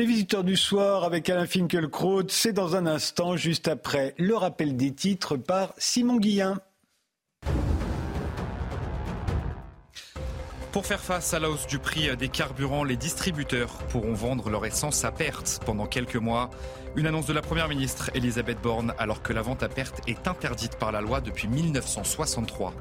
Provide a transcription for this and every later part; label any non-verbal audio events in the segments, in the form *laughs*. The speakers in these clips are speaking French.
Les visiteurs du soir avec Alain Finkielkraut, c'est dans un instant, juste après le rappel des titres par Simon Guillain. Pour faire face à la hausse du prix des carburants, les distributeurs pourront vendre leur essence à perte pendant quelques mois. Une annonce de la Première ministre Elisabeth Borne alors que la vente à perte est interdite par la loi depuis 1963.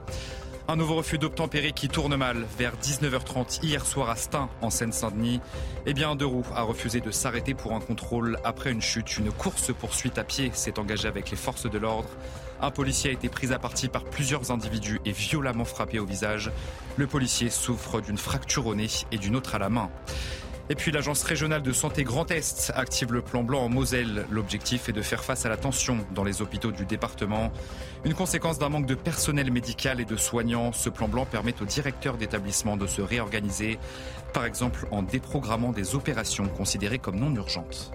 Un nouveau refus d'obtempérer qui tourne mal. Vers 19h30 hier soir à Stein, en Seine-Saint-Denis, eh bien, deux roues a refusé de s'arrêter pour un contrôle après une chute. Une course-poursuite à pied s'est engagée avec les forces de l'ordre. Un policier a été pris à partie par plusieurs individus et violemment frappé au visage. Le policier souffre d'une fracture au nez et d'une autre à la main. Et puis l'Agence régionale de santé Grand Est active le plan blanc en Moselle. L'objectif est de faire face à la tension dans les hôpitaux du département. Une conséquence d'un manque de personnel médical et de soignants. Ce plan blanc permet aux directeurs d'établissement de se réorganiser, par exemple en déprogrammant des opérations considérées comme non urgentes.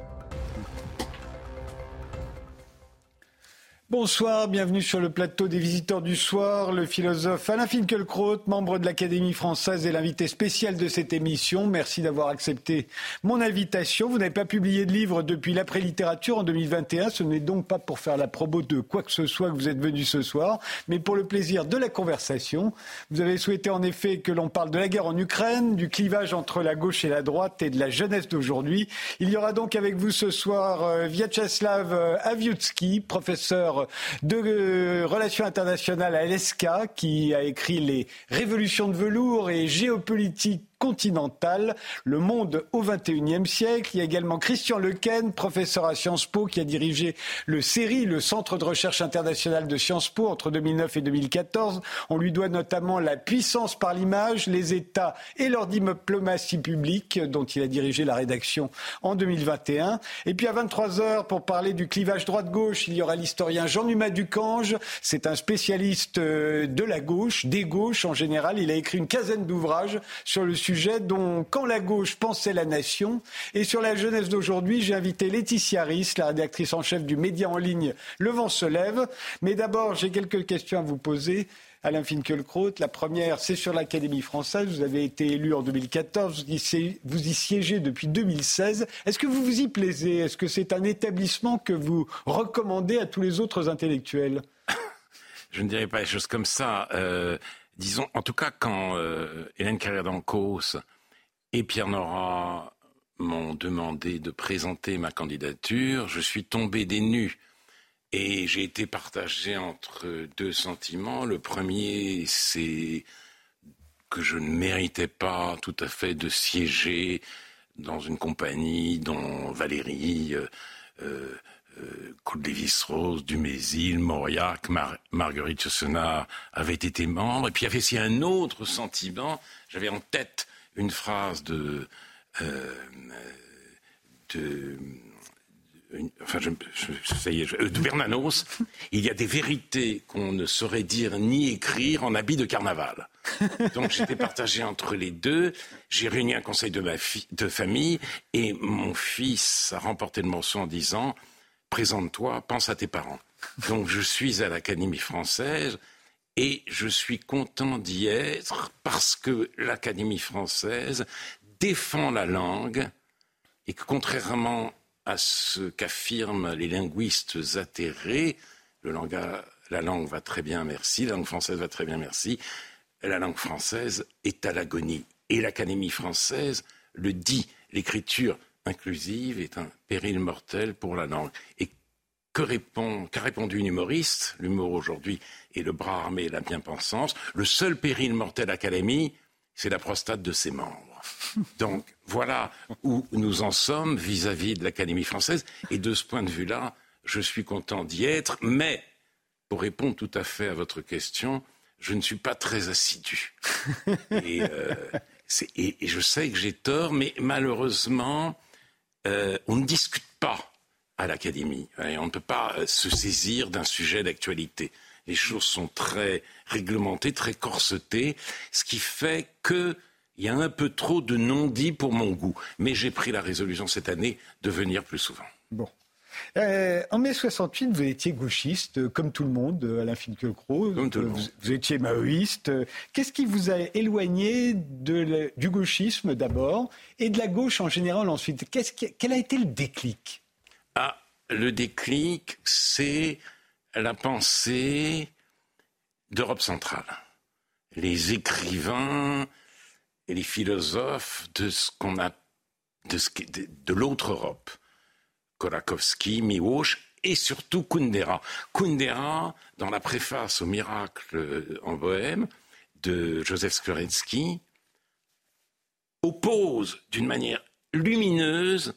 Bonsoir, bienvenue sur le plateau des visiteurs du soir. Le philosophe Alain Finkielkraut, membre de l'Académie française, est l'invité spécial de cette émission. Merci d'avoir accepté mon invitation. Vous n'avez pas publié de livre depuis l'après-littérature en 2021. Ce n'est donc pas pour faire la promo de quoi que ce soit que vous êtes venu ce soir, mais pour le plaisir de la conversation. Vous avez souhaité en effet que l'on parle de la guerre en Ukraine, du clivage entre la gauche et la droite et de la jeunesse d'aujourd'hui. Il y aura donc avec vous ce soir euh, Vyacheslav euh, Aviutsky, professeur de euh, relations internationales à l'ESCA, qui a écrit Les révolutions de velours et géopolitique continentale, le monde au XXIe siècle. Il y a également Christian Lequen, professeur à Sciences Po, qui a dirigé le CERI, le Centre de recherche international de Sciences Po, entre 2009 et 2014. On lui doit notamment la puissance par l'image, les États et leur diplomatie publique, dont il a dirigé la rédaction en 2021. Et puis à 23 heures, pour parler du clivage droite-gauche, il y aura l'historien Jean-Numat Ducange. C'est un spécialiste euh, de la gauche, des gauches en général. Il a écrit une quinzaine d'ouvrages sur le sujet dont Quand la gauche pensait la nation. Et sur la jeunesse d'aujourd'hui, j'ai invité Laetitia Ries, la rédactrice en chef du média en ligne Le Vent se lève. Mais d'abord, j'ai quelques questions à vous poser. Alain Finkielkraut. La première, c'est sur l'Académie française. Vous avez été élu en 2014, vous y siégez depuis 2016. Est-ce que vous vous y plaisez? Est-ce que c'est un établissement que vous recommandez à tous les autres intellectuels? *coughs* Je ne dirais pas les choses comme ça. Euh, disons, en tout cas, quand euh, Hélène Carrière d'Ancos et Pierre Nora m'ont demandé de présenter ma candidature, je suis tombé des nues. Et j'ai été partagé entre deux sentiments. Le premier, c'est que je ne méritais pas tout à fait de siéger dans une compagnie dont Valérie euh, euh, euh, Davis-Rose, Dumézil, Mauriac, Marguerite Yourcenar avaient été membres. Et puis il y avait aussi un autre sentiment. J'avais en tête une phrase de, euh, de enfin, ça y est, de Bernanos, il y a des vérités qu'on ne saurait dire ni écrire en habit de carnaval. Donc j'étais partagé entre les deux. J'ai réuni un conseil de, ma de famille et mon fils a remporté le morceau en disant présente-toi, pense à tes parents. Donc je suis à l'Académie française et je suis content d'y être parce que l'Académie française défend la langue et que contrairement à ce qu'affirment les linguistes atterrés, le la langue va très bien, merci, la langue française va très bien, merci, la langue française est à l'agonie. Et l'Académie française le dit, l'écriture inclusive est un péril mortel pour la langue. Et que répond, qu'a répondu une humoriste L'humour aujourd'hui est le bras armé et la bien-pensance. Le seul péril mortel académie, c'est la prostate de ses membres. *laughs* Donc voilà où nous en sommes vis-à-vis de l'Académie française. Et de ce point de vue-là, je suis content d'y être. Mais, pour répondre tout à fait à votre question, je ne suis pas très assidu. *laughs* Et, euh, et je sais que j'ai tort, mais malheureusement, euh, on ne discute pas à l'Académie. On ne peut pas euh, se saisir d'un sujet d'actualité. Les choses sont très réglementées, très corsetées, ce qui fait qu'il y a un peu trop de non-dits pour mon goût. Mais j'ai pris la résolution cette année de venir plus souvent. Bon. Euh, en mai 68, vous étiez gauchiste, euh, comme tout le monde, euh, Alain Finkielkraut. Comme tout le vous, monde. vous étiez maoïste. Qu'est-ce qui vous a éloigné de du gauchisme d'abord et de la gauche en général ensuite? Qui- Quel a été le déclic? Ah, le déclic, c'est la pensée d'Europe centrale. Les écrivains et les philosophes de ce qu'on a de l'autre Europe. Kolakowski, Miłosz et surtout Kundera. Kundera, dans la préface au Miracle euh, en Bohème de Joseph Skorensky, oppose d'une manière lumineuse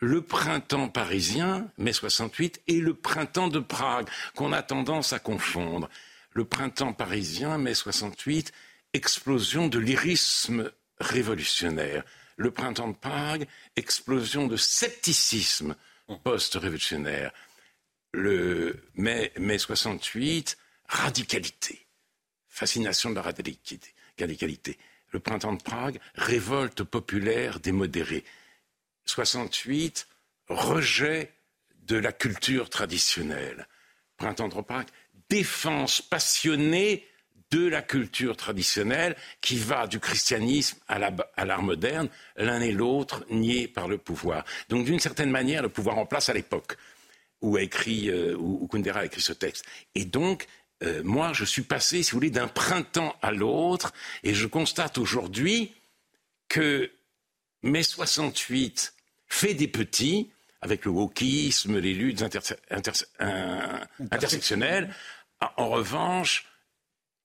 le printemps parisien, mai 68, et le printemps de Prague, qu'on a tendance à confondre. Le printemps parisien, mai 68, explosion de lyrisme révolutionnaire. Le printemps de Prague, explosion de scepticisme post-révolutionnaire. Le mai, mai 68, radicalité. Fascination de la radicalité. radicalité. Le printemps de Prague, révolte populaire des modérés. 68, rejet de la culture traditionnelle. Printemps de Prague, défense passionnée de la culture traditionnelle qui va du christianisme à la- à l'art moderne, l'un et l'autre niés par le pouvoir. Donc d'une certaine manière, le pouvoir en place à l'époque où, a écrit, euh, où, Kundera a écrit ce texte. Et donc, euh, moi, je suis passé, si vous voulez, d'un printemps à l'autre, et je constate aujourd'hui que mai 68 fait des petits, avec le wokisme, les luttes interse- interse- intersectionnelles. En revanche,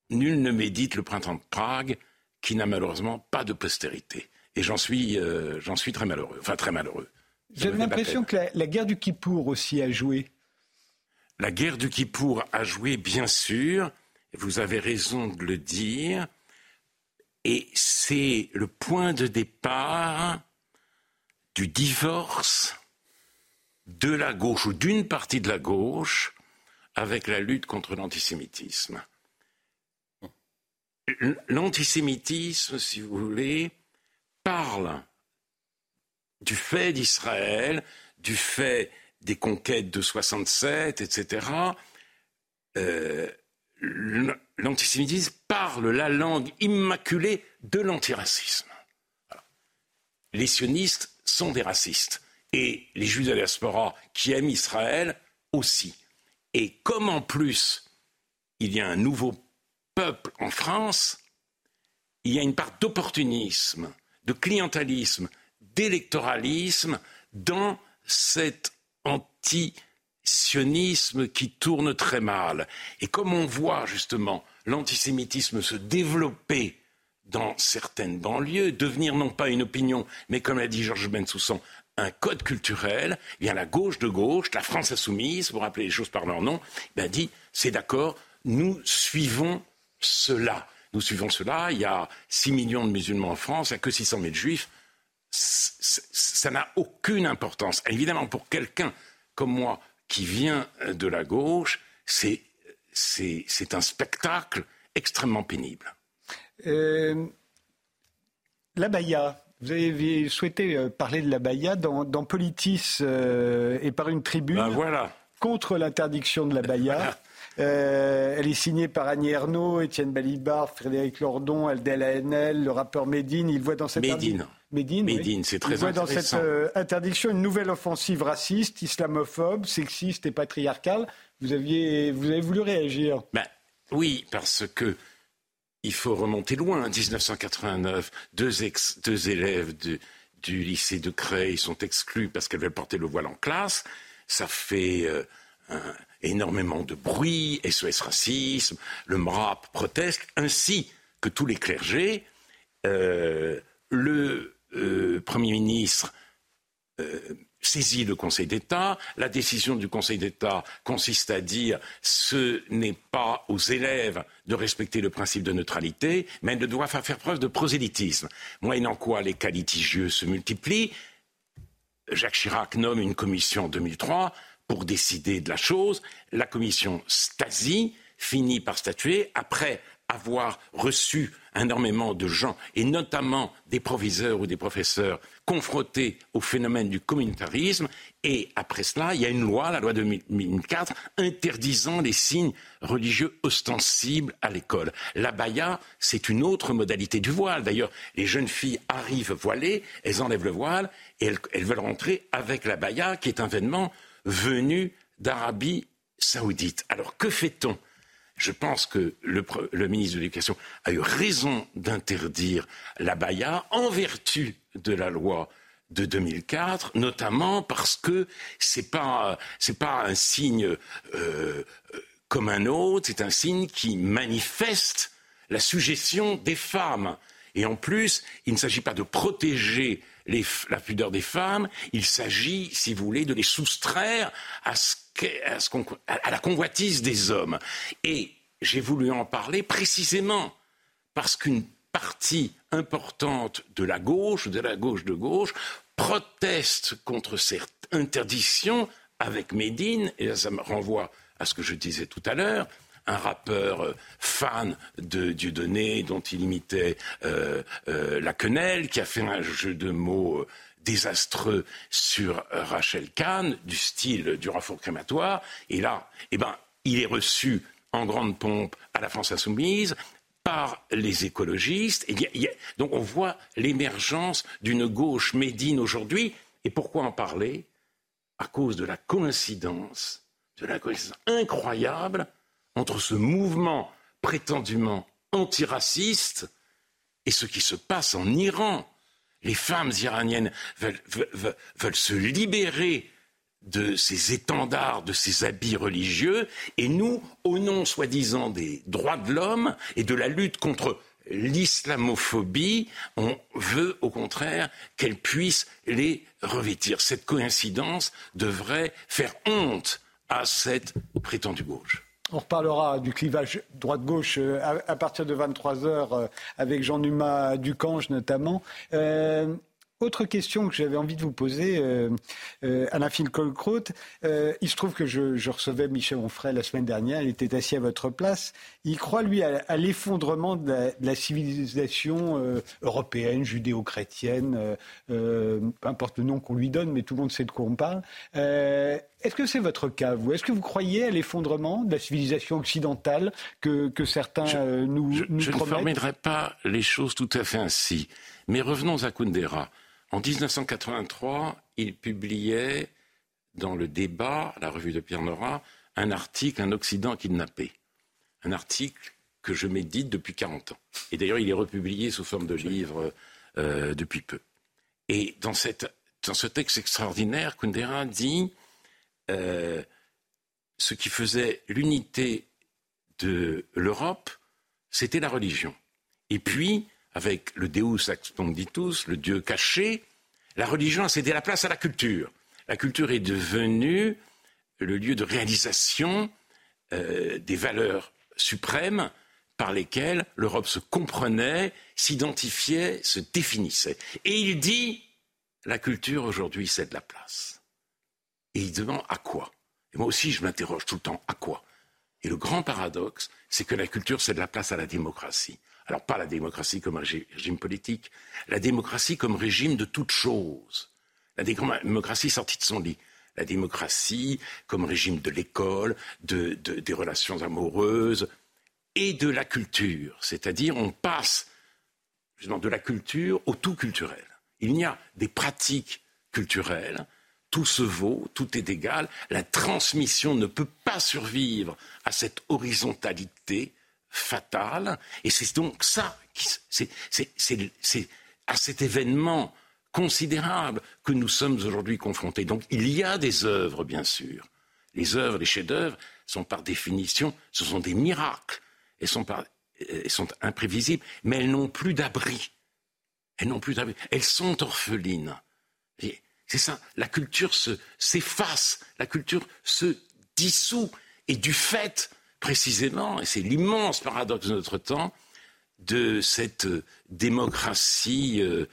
nul ne médite le printemps de Prague, qui n'a malheureusement pas de postérité. Et j'en suis, euh, j'en suis très malheureux. Enfin, très malheureux. La l'impression que la, la guerre du Kippour aussi a joué. La guerre du Kippour a joué, bien sûr, vous avez raison de le dire, et c'est le point de départ du divorce de la gauche ou d'une partie de la gauche avec la lutte contre l'antisémitisme. L'antisémitisme, si vous voulez, parle du fait d'Israël, du fait des conquêtes de 67, etc. Euh, L'antisémitisme parle la langue immaculée de l'antiracisme. Les sionistes sont des racistes. Et les juifs de la diaspora qui aiment Israël aussi. Et comme en plus, il y a un nouveau peuple en France, il y a une part d'opportunisme, de clientélisme, d'électoralisme dans cet anti-sionisme qui tourne très mal. Et comme on voit justement l'antisémitisme se développer dans certaines banlieues, devenir non pas une opinion, mais comme l'a dit Georges Bensoussan, un code culturel, eh bien la gauche de gauche, la France insoumise, pour rappeler les choses par leur nom, ben dit c'est d'accord, nous suivons cela. Nous suivons cela. Il y a 6 millions de musulmans en France, il n'y a que 600 000 juifs. Ça n'a aucune importance. Évidemment, pour quelqu'un comme moi qui vient de la gauche, c'est un spectacle extrêmement pénible. Euh, la Baïa. Vous avez souhaité euh, parler de la Baïa dans, dans Politis euh, et par une tribune Ben voilà. contre l'interdiction de la Baïa. Euh, elle est signée par Annie Ernaux, Étienne Balibar, Frédéric Lordon, Aldel Haenel, le rappeur Médine. Il voit dans cette Médine. interdi- Médine, oui. Médine, c'est très Il voit dans cette euh, interdiction une nouvelle offensive raciste, islamophobe, sexiste et patriarcale. Vous, aviez, vous avez voulu réagir. Ben, oui, parce que il faut remonter loin. 1989, deux, ex- deux élèves du, du lycée de Creil sont exclus parce qu'elles veulent porter le voile en classe. Ça fait euh, énormément de bruit, SOS racisme, le MRAP proteste, ainsi que tous les clergés. Euh, le euh, Premier ministre saisit le Conseil d'État. La décision du Conseil d'État consiste à dire ce n'est pas aux élèves de respecter le principe de neutralité, mais elles doivent faire preuve de prosélytisme. Moyennant quoi les cas litigieux se multiplient. Jacques Chirac nomme une commission en 2003 pour décider de la chose. La commission Stasi finit par statuer après avoir reçu énormément de gens, et notamment des proviseurs ou des professeurs confrontés au phénomène du communautarisme. Et après cela, il y a une loi, la loi de 2004, interdisant les signes religieux ostensibles à l'école. La baya, c'est une autre modalité du voile. D'ailleurs, les jeunes filles arrivent voilées, elles enlèvent le voile et elles, veulent rentrer avec la baya, qui est un vêtement venu d'Arabie saoudite. Alors que fait-on? Je pense que le, ministre de l'Éducation a eu raison d'interdire la baya en vertu de la loi de 2004, notamment parce que c'est pas pas un signe euh, comme un autre, c'est un signe qui manifeste la suggestion des femmes. Et en plus, il ne s'agit pas de protéger la pudeur des femmes, il s'agit, si vous voulez, de les soustraire à ce la convoitise des hommes. Et j'ai voulu en parler précisément parce qu'une partie importante de la gauche, de la gauche de gauche, proteste contre cette interdiction avec Médine, et ça me renvoie à ce que je disais tout à l'heure, un rappeur euh, fan de Dieudonné dont il imitait euh, euh, la quenelle, qui a fait un jeu de mots désastreux sur Rachel Kahn, du style du renfort crématoire. Et là, eh ben, il est reçu en grande pompe à la France insoumise par les écologistes. Et donc on voit l'émergence d'une gauche médine aujourd'hui. Et pourquoi en parler? À cause de la coïncidence, de la coïncidence incroyable entre ce mouvement prétendument antiraciste et ce qui se passe en Iran les femmes iraniennes veulent, se libérer de ces étendards, de ces habits religieux, et nous, au nom soi-disant des droits de l'homme et de la lutte contre l'islamophobie, on veut au contraire qu'elles puissent les revêtir. Cette coïncidence devrait faire honte à cette prétendue gauche. On reparlera du clivage droite-gauche euh, à, partir de 23 heures euh, avec Jean-Numas Ducange notamment. Euh, autre question que j'avais envie de vous poser, euh, euh, Anna Finkielkraut. Euh, il se trouve que je, recevais Michel Onfray la semaine dernière. Il était assis à votre place. Il croit, lui, à, l'effondrement de, la, civilisation euh, européenne, judéo-chrétienne, peu importe le nom qu'on lui donne, mais tout le monde sait de quoi on parle. Est-ce que c'est votre cas, vous? Est-ce que vous croyez à l'effondrement de la civilisation occidentale que, certains nous, je, nous je promettent Je ne formulerai pas les choses tout à fait ainsi. Mais revenons à Kundera. En 1983, il publiait dans le débat, la revue de Pierre Nora, un article, Un Occident kidnappé. Un article que je médite depuis 40 ans. Et d'ailleurs, il est republié sous forme de livre euh, depuis peu. Et dans, ce texte extraordinaire, Kundera dit euh, ce qui faisait l'unité de l'Europe, c'était la religion. Et puis, avec le Deus Exponditus, le Dieu caché, la religion a cédé la place à la culture. La culture est devenue le lieu de réalisation euh, des valeurs suprêmes par lesquelles l'Europe se comprenait, s'identifiait, se définissait. Et il dit, la culture aujourd'hui cède la place. Et il demande à quoi? Et moi aussi, je m'interroge tout le temps, à quoi? Et le grand paradoxe, c'est que la culture cède la place à la démocratie. Alors pas la démocratie comme régime politique, la démocratie comme régime de toute chose. La démocratie sortie de son lit. La démocratie comme régime de l'école, des relations amoureuses et de la culture. C'est-à-dire on passe justement de la culture au tout culturel. Il y a des pratiques culturelles, tout se vaut, tout est égal. La transmission ne peut pas survivre à cette horizontalité fatale. Et c'est donc ça, c'est à cet événement considérable que nous sommes aujourd'hui confrontés. Donc il y a des œuvres, bien sûr. Les œuvres, les chefs-d'œuvre sont par définition, ce sont des miracles. Elles sont, elles sont imprévisibles, mais elles n'ont plus d'abri. Elles n'ont plus d'abri. Elles sont orphelines. C'est ça. La culture s'efface. La culture se dissout. Et du fait précisément, et c'est l'immense paradoxe de notre temps, de cette euh, démocratie euh,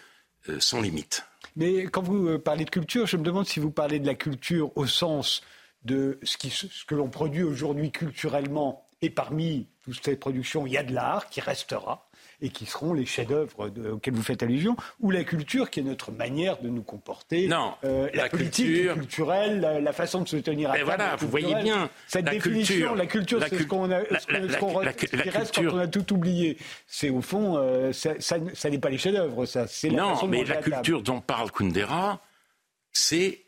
euh, sans limite. Mais quand vous parlez de culture, je me demande si vous parlez de la culture au sens de ce, ce que l'on produit aujourd'hui culturellement Et parmi toutes ces productions, il y a de l'art qui restera et qui seront les chefs-d'œuvre auxquels vous faites allusion, ou la culture qui est notre manière de nous comporter. Non, euh, la, politique culture... culturelle, la, façon de se tenir à table. Voilà, vous voyez bien. Cette définition, la culture, c'est ce qu'on reste quand on a tout oublié. C'est au fond, euh, ça, ça, n'est pas les chefs-d'œuvre, ça. C'est la non, mais la culture dont parle Kundera, c'est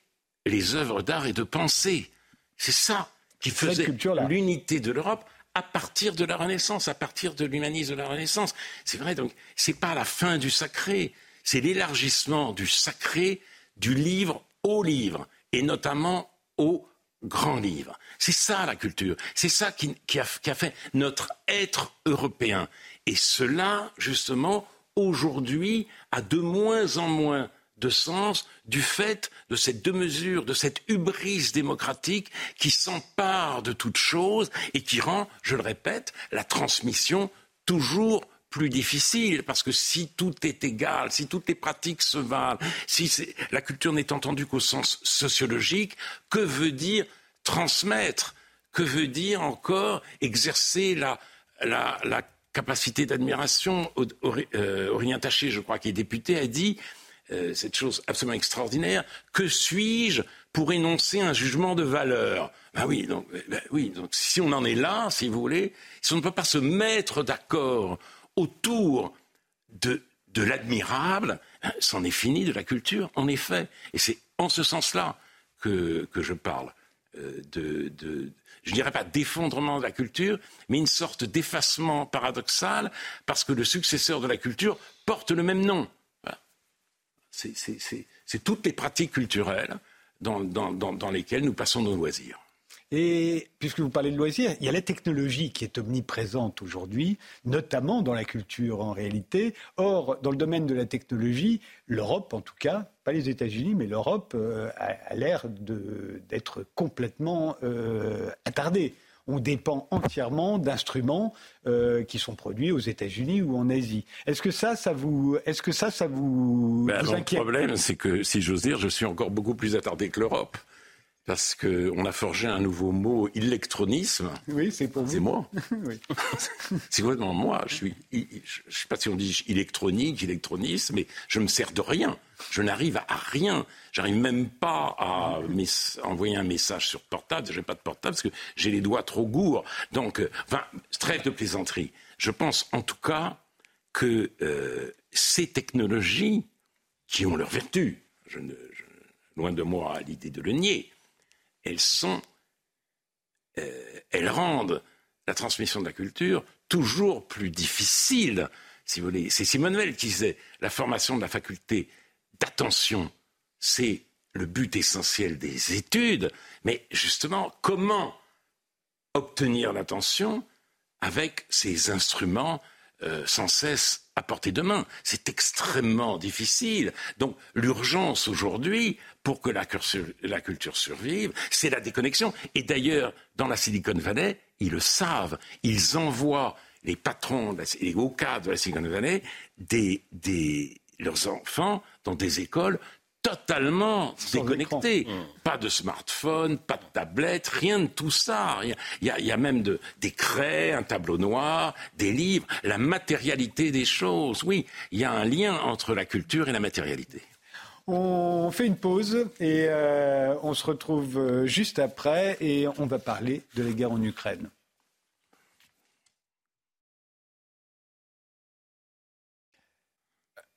les œuvres d'art et de pensée. C'est ça qui faisait l'unité de l'Europe à partir de la Renaissance, à partir de l'humanisme de la Renaissance. C'est vrai, donc, c'est pas la fin du sacré, c'est l'élargissement du sacré du livre au livre, et notamment au grand livre. C'est ça la culture, c'est ça qui, a, qui a fait notre être européen. Et cela, justement, aujourd'hui, a de moins en moins de sens du fait de cette deux mesures, de cette hubris démocratique qui s'empare de toute chose et qui rend, je le répète, la transmission toujours plus difficile, parce que si tout est égal, si toutes les pratiques se valent, si la culture n'est entendue qu'au sens sociologique, que veut dire transmettre? Que veut dire encore exercer la, capacité d'admiration? Euh, Aurélien Taché, je crois, qui est député, a dit euh, cette chose absolument extraordinaire. Que suis-je pour énoncer un jugement de valeur? Ben oui, donc, ben oui, donc si on en est là, si vous voulez, si on ne peut pas se mettre d'accord autour de, de l'admirable, ben, c'en est fini de la culture, en effet. Et c'est en ce sens-là que, que, je parle euh, de, de, je ne dirais pas d'effondrement de la culture, mais une sorte d'effacement paradoxal, parce que le successeur de la culture porte le même nom c'est toutes les pratiques culturelles dans, lesquelles nous passons nos loisirs. Et puisque vous parlez de loisirs, il y a la technologie qui est omniprésente aujourd'hui, notamment dans la culture en réalité. Or, dans le domaine de la technologie, l'Europe en tout cas, pas les États-Unis, mais l'Europe euh, a, l'air d'être complètement euh, attardée on dépend entièrement d'instruments euh, qui sont produits aux États-Unis ou en Asie. Est-ce que ça, ça vous, est-ce que ça, ça vous, ben, vous inquiète Le problème, c'est que, si j'ose dire, je suis encore beaucoup plus attardé que l'Europe parce qu'on a forgé un nouveau mot, électronisme. Oui, c'est pour vous. *laughs* *laughs* C'est moi. c'est complètement moi. Je suis, je ne sais pas si on dit électronique, électronisme, mais je me sers de rien. Je n'arrive à rien. J'arrive même pas à envoyer un message sur portable. J'ai pas de portable parce que j'ai les doigts trop gourds. Donc, euh, enfin, trêve de plaisanterie. Je pense en tout cas que euh, ces technologies, qui ont leurs vertus, je ne, loin de moi l'idée de le nier, elles sont, euh, elles rendent la transmission de la culture toujours plus difficile. C'est Simone Veil qui disait la formation de la faculté d'attention, c'est le but essentiel des études, mais justement, comment obtenir l'attention avec ces instruments euh, sans cesse à portée de main. C'est extrêmement difficile. Donc l'urgence aujourd'hui, pour que la, culture survive, c'est la déconnexion. Et d'ailleurs, dans la Silicon Valley, ils le savent. Ils envoient les patrons, les hauts cadres de la Silicon Valley, leurs enfants dans des écoles totalement déconnecté. Mmh. Pas de smartphone, pas de tablette, rien de tout ça. Il y a, même des craies, un tableau noir, des livres, la matérialité des choses. Oui, il y a un lien entre la culture et la matérialité. On fait une pause et euh, on se retrouve euh, juste après et on va parler de la guerre en Ukraine.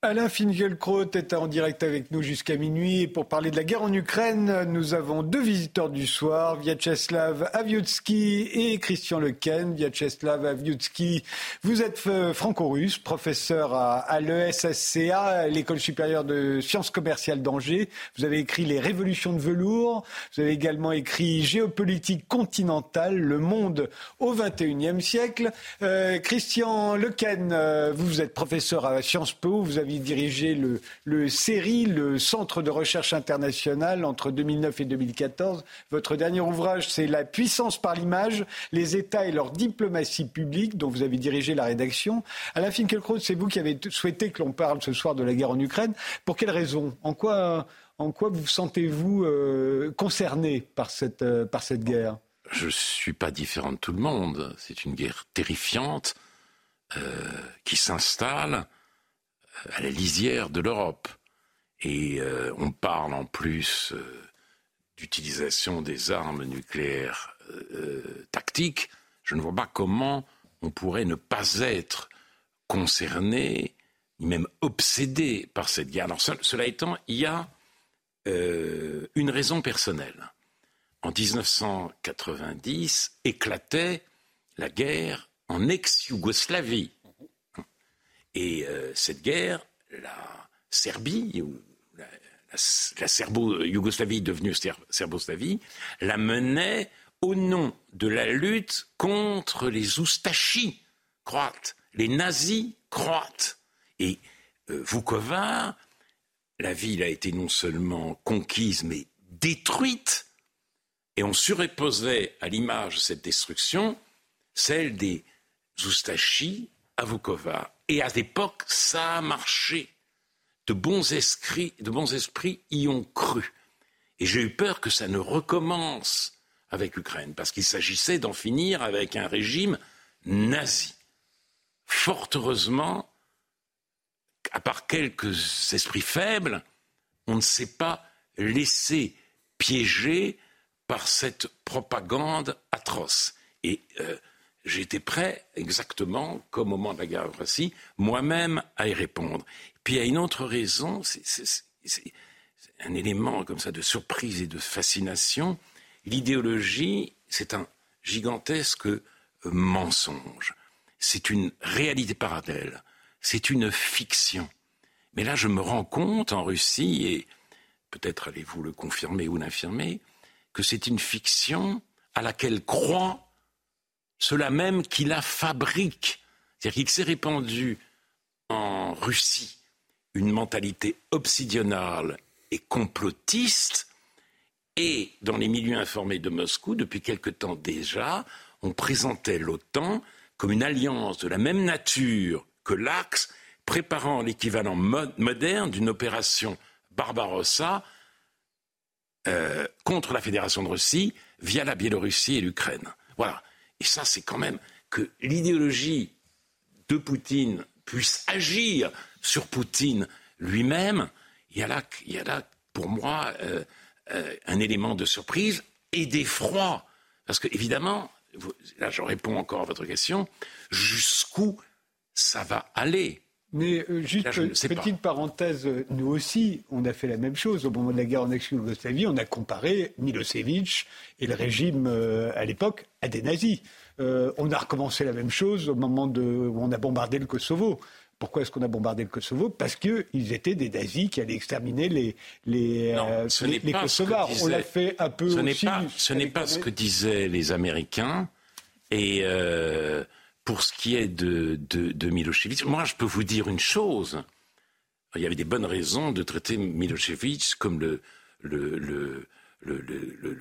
Alain Finkielkraut est en direct avec nous jusqu'à minuit. Pour parler de la guerre en Ukraine, nous avons deux visiteurs du soir, Vyacheslav Aviutsky et Christian Lequen. Vyacheslav Aviutsky, vous êtes euh, franco-russe, professeur à, l'ESSCA, l'école supérieure de sciences commerciales d'Angers. Vous avez écrit Les révolutions de velours. Vous avez également écrit Géopolitique continentale, le monde au XXIe siècle. Euh, Christian Lequen, euh, vous, êtes professeur à Sciences Po. Dirigé le, CERI, le Centre de recherche international, entre 2009 et 2014. Votre dernier ouvrage, c'est La puissance par l'image, les États et leur diplomatie publique, dont vous avez dirigé la rédaction. Alain Finkielkraut, c'est vous qui avez souhaité que l'on parle ce soir de la guerre en Ukraine. Pour quelle raison? En quoi, en quoi vous sentez-vous euh, concerné par cette, euh, par cette guerre? Je ne suis pas différent de tout le monde. C'est une guerre terrifiante qui s'installe à la lisière de l'Europe. Et on parle en plus d'utilisation des armes nucléaires tactiques. Je ne vois pas comment on pourrait ne pas être concerné, ni même obsédé par cette guerre. Alors, cela étant, il y a euh, une raison personnelle. En 1990 éclatait la guerre en ex-Yougoslavie. Et euh, cette guerre, la Serbie, ou la, la Serbo-Yougoslavie devenue Serboslavie, la menait au nom de la lutte contre les oustachis croates, les nazis croates. Et euh, Vukovar, la ville a été non seulement conquise, mais détruite. Et on surposait à l'image de cette destruction celle des oustachis à Vukovar. Et à l'époque, ça a marché. De bons, esprits, y ont cru. Et j'ai eu peur que ça ne recommence avec l'Ukraine, parce qu'il s'agissait d'en finir avec un régime nazi. Fort heureusement, à part quelques esprits faibles, on ne s'est pas laissé piéger par cette propagande atroce. Et euh, j'étais prêt, exactement comme au moment de la guerre de Russie, moi-même à y répondre. Puis il y a une autre raison, c'est un élément comme ça de surprise et de fascination, L'idéologie, c'est un gigantesque euh, mensonge. C'est une réalité parallèle. C'est une fiction. Mais là, je me rends compte en Russie, et peut-être allez-vous le confirmer ou l'infirmer, que c'est une fiction à laquelle croit cela même qui la fabrique. C'est-à-dire qu'il s'est répandu en Russie une mentalité obsidionale et complotiste et dans les milieux informés de Moscou, depuis quelque temps déjà, on présentait l'OTAN comme une alliance de la même nature que l'Axe, préparant l'équivalent moderne d'une opération Barbarossa euh, contre la Fédération de Russie via la Biélorussie et l'Ukraine. Voilà. Et ça, c'est quand même que l'idéologie de Poutine puisse agir sur Poutine lui-même. Il y a là, il y a là pour moi, euh, euh, un élément de surprise et d'effroi. Parce que, évidemment, là je réponds encore à votre question, jusqu'où ça va aller? Mais euh, juste petite parenthèse, nous aussi, on a fait la même chose. Au moment de la guerre en ex-Yougoslavie, on a comparé Milosevic et le régime euh, à l'époque à des nazis. on a recommencé la même chose au moment de, où on a bombardé le Kosovo. Pourquoi est-ce qu'on a bombardé le Kosovo? Parce qu'ils étaient des nazis qui allaient exterminer les, les, euh, Kosovars. On l'a fait un peu ce aussi. Pas, ce n'est pas ce que disaient les Américains. Et euh, pour ce qui est de, Milosevic, moi je peux vous dire une chose. Il y avait des bonnes raisons de traiter Milosevic comme le,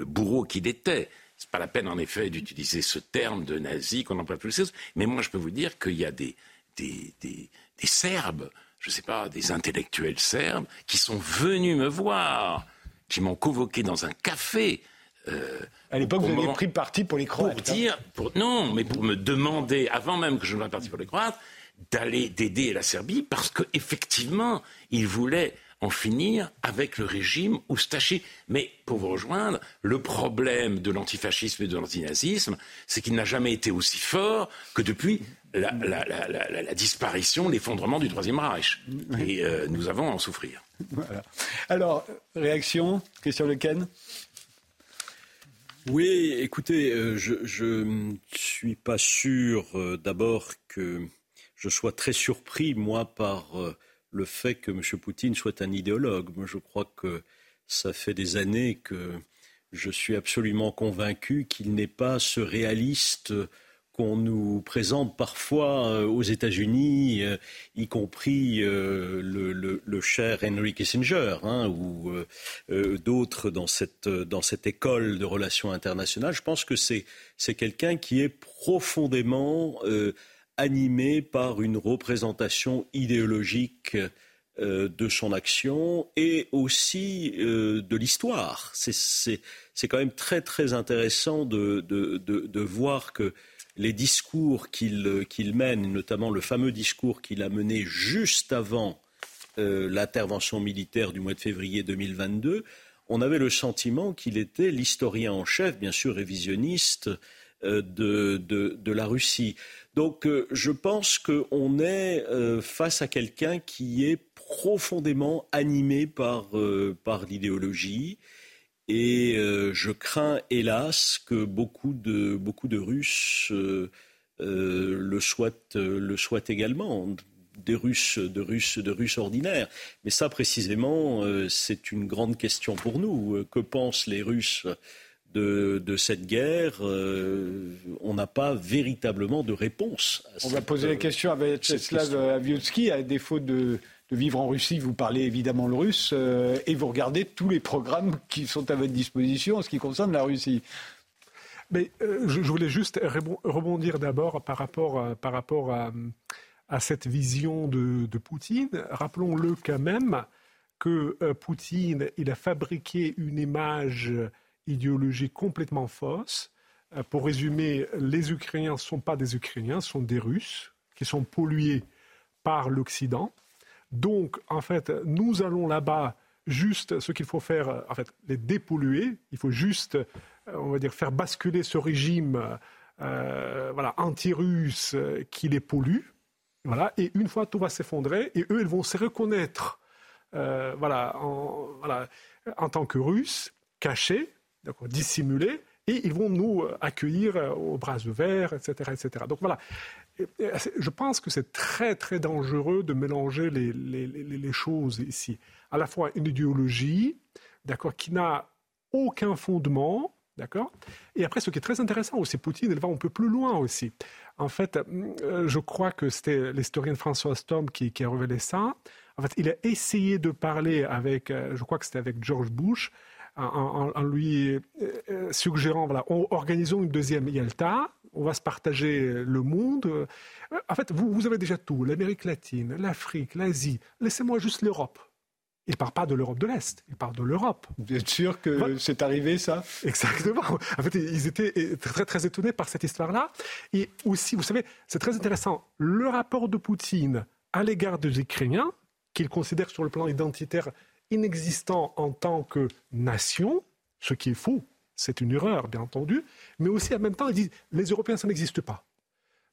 bourreau qu'il était. C'est pas la peine, en effet, d'utiliser ce terme de nazi qu'on emploie plus. Mais moi, je peux vous dire qu'il y a des, des Serbes, je ne sais pas, des intellectuels serbes, qui sont venus me voir, qui m'ont convoqué dans un café. Euh, à l'époque, vous aviez pris parti pour les Croates. Pour hein. dire, pour, non, mais pour me demander, avant même que je ne sois parti pour les Croates, d'aller d'aider la Serbie, parce qu'effectivement, ils voulaient en finir avec le régime oustachi. Mais pour vous rejoindre, le problème de l'antifascisme et de l'antinazisme, c'est qu'il n'a jamais été aussi fort que depuis la, disparition, l'effondrement du Troisième Reich. Et euh, nous avons à en souffrir. Alors, réaction Christian Lequen? Oui, écoutez, euh, je ne suis pas sûr euh, d'abord que je sois très surpris, moi, par le fait que M. Poutine soit un idéologue. Moi, je crois que ça fait des années que je suis absolument convaincu qu'il n'est pas ce réaliste qu'on nous présente parfois euh, aux États-Unis, euh, y compris euh, le, cher Henry Kissinger hein, ou d'autres dans cette, école de relations internationales. Je pense que c'est quelqu'un qui est profondément animé par une représentation idéologique de son action et aussi de l'histoire. C'est quand même très très intéressant de, voir que les discours qu'il mène, notamment le fameux discours qu'il a mené juste avant l'intervention militaire du mois de février 2022, on avait le sentiment qu'il était l'historien en chef, bien sûr révisionniste, euh, de, la Russie. Donc euh, je pense qu'on est euh, face à quelqu'un qui est profondément animé par, par l'idéologie. Et je crains, hélas, que beaucoup de, beaucoup de Russes le, souhaitent, le souhaitent également des Russes, de Russes, de Russes ordinaires. Mais ça, précisément, euh, c'est une grande question pour nous. Euh, que pensent les Russes de, cette guerre euh, On n'a pas véritablement de réponse. On va poser la question à Vyacheslav Aviotsky. À défaut de, vivre en Russie, vous parlez évidemment le russe et vous regardez tous les programmes qui sont à votre disposition en ce qui concerne la Russie. Mais je, voulais juste rebondir d'abord par rapport, par rapport à à cette vision de, Poutine. Rappelons-le quand même que euh, Poutine, il a fabriqué une image idéologique complètement fausse. Euh, pour résumer, les Ukrainiens ne sont pas des Ukrainiens, ce sont des Russes qui sont pollués par l'Occident. Donc, en fait, nous allons là-bas juste ce qu'il faut faire, en fait, les dépolluer. Il faut juste, euh, on va dire, faire basculer ce régime voilà, anti-russe qui les pollue. Voilà, et une fois tout va s'effondrer, et eux, ils vont se reconnaître euh, voilà, en, voilà, en tant que Russes, cachés, dissimulés, et ils vont nous accueillir euh, aux bras ouverts, etc., etc. Donc voilà, je pense que c'est très très dangereux de mélanger les, les, les, choses ici. À la fois une idéologie, d'accord, qui n'a aucun fondement, d'accord. Et après, ce qui est très intéressant aussi, Poutine, elle va un peu plus loin aussi. En fait, euh, je crois que c'était l'historienne François Storm qui, a révélé ça. En fait, il a essayé de parler avec, euh, je crois que c'était avec George Bush, en, lui euh, suggérant, voilà, organisons une deuxième Yalta, on va se partager le monde. En fait, vous, vous avez déjà tout, l'Amérique latine, l'Afrique, l'Asie. Laissez-moi juste l'Europe. Il ne parle pas de l'Europe de l'Est, il parle de l'Europe. Vous êtes sûr que c'est arrivé, ça Exactement. En fait, ils étaient très, très étonnés par cette histoire-là. Et aussi, vous savez, c'est très intéressant, le rapport de Poutine à l'égard des Ukrainiens, qu'il considère sur le plan identitaire inexistant en tant que nation, ce qui est faux, c'est une erreur, bien entendu, mais aussi en même temps, il dit les Européens, ça n'existe pas.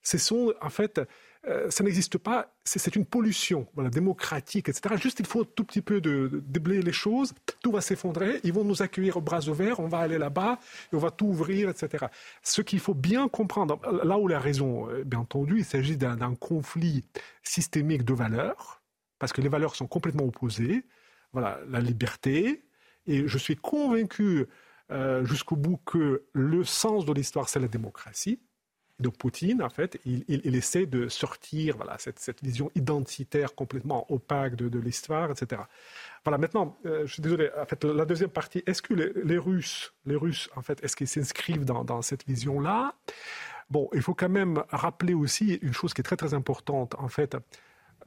Ce sont, en fait, euh, ça n'existe pas, c'est une pollution démocratique, etc. Juste, il faut un tout petit peu de, déblayer les choses, tout va s'effondrer, ils vont nous accueillir aux bras ouverts, on va aller là-bas, on va tout ouvrir, etc. Ce qu'il faut bien comprendre, là où la raison, euh, bien entendu, il s'agit d'un conflit systémique de valeurs, parce que les valeurs sont complètement opposées. Voilà, la liberté, et je suis convaincu euh, jusqu'au bout que le sens de l'histoire, c'est la démocratie. Donc Poutine, en fait, il, essaie de sortir voilà, cette, vision identitaire complètement opaque de, l'histoire, etc. Voilà, maintenant, euh, je suis désolé, en fait, la deuxième partie, est-ce que les, Russes, les Russes, en fait, est-ce qu'ils s'inscrivent dans, cette vision-là? Bon, il faut quand même rappeler aussi une chose qui est très très importante. En fait,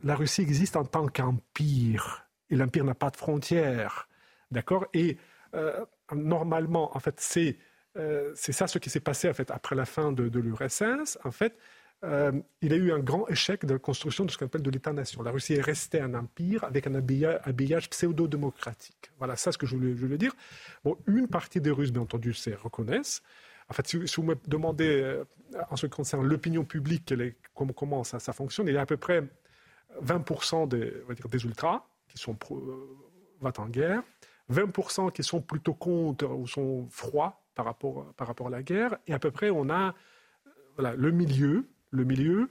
la Russie existe en tant qu'empire, et l'empire n'a pas de frontières, d'accord? Et euh, normalement, en fait, c'est euh, ça ce qui s'est passé en fait, après la fin de, l'URSS. En fait, euh, il y a eu un grand échec de la construction de ce qu'on appelle de l'État-nation. La Russie est restée un empire avec un habillage, pseudo-démocratique. Voilà, ça ce que je voulais, dire. Bon, une partie des Russes, bien entendu, se reconnaissent. En fait, si, vous me demandez euh, en ce qui concerne l'opinion publique, comment, ça, fonctionne, il y a à peu près 20% des, des ultras qui sont pro, en guerre, 20% qui sont plutôt contre ou sont froids par rapport, par rapport à la guerre. Et à peu près, on a voilà, le milieu, le milieu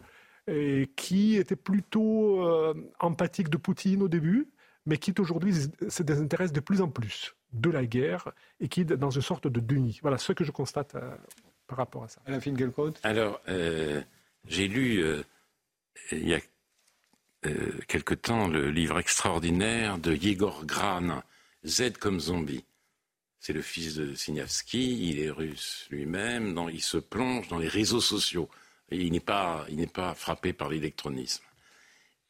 et qui était plutôt euh, empathique de Poutine au début, mais qui aujourd'hui se désintéresse de plus en plus de la guerre et qui est dans une sorte de déni. Voilà ce que je constate euh, par rapport à ça. Alors, euh, j'ai lu il y a quelque temps le livre extraordinaire de Yegor Gran, Z comme zombie. C'est le fils de Signavski, il est russe lui-même, il se plonge dans les réseaux sociaux. Il n'est pas, pas frappé par l'électronisme.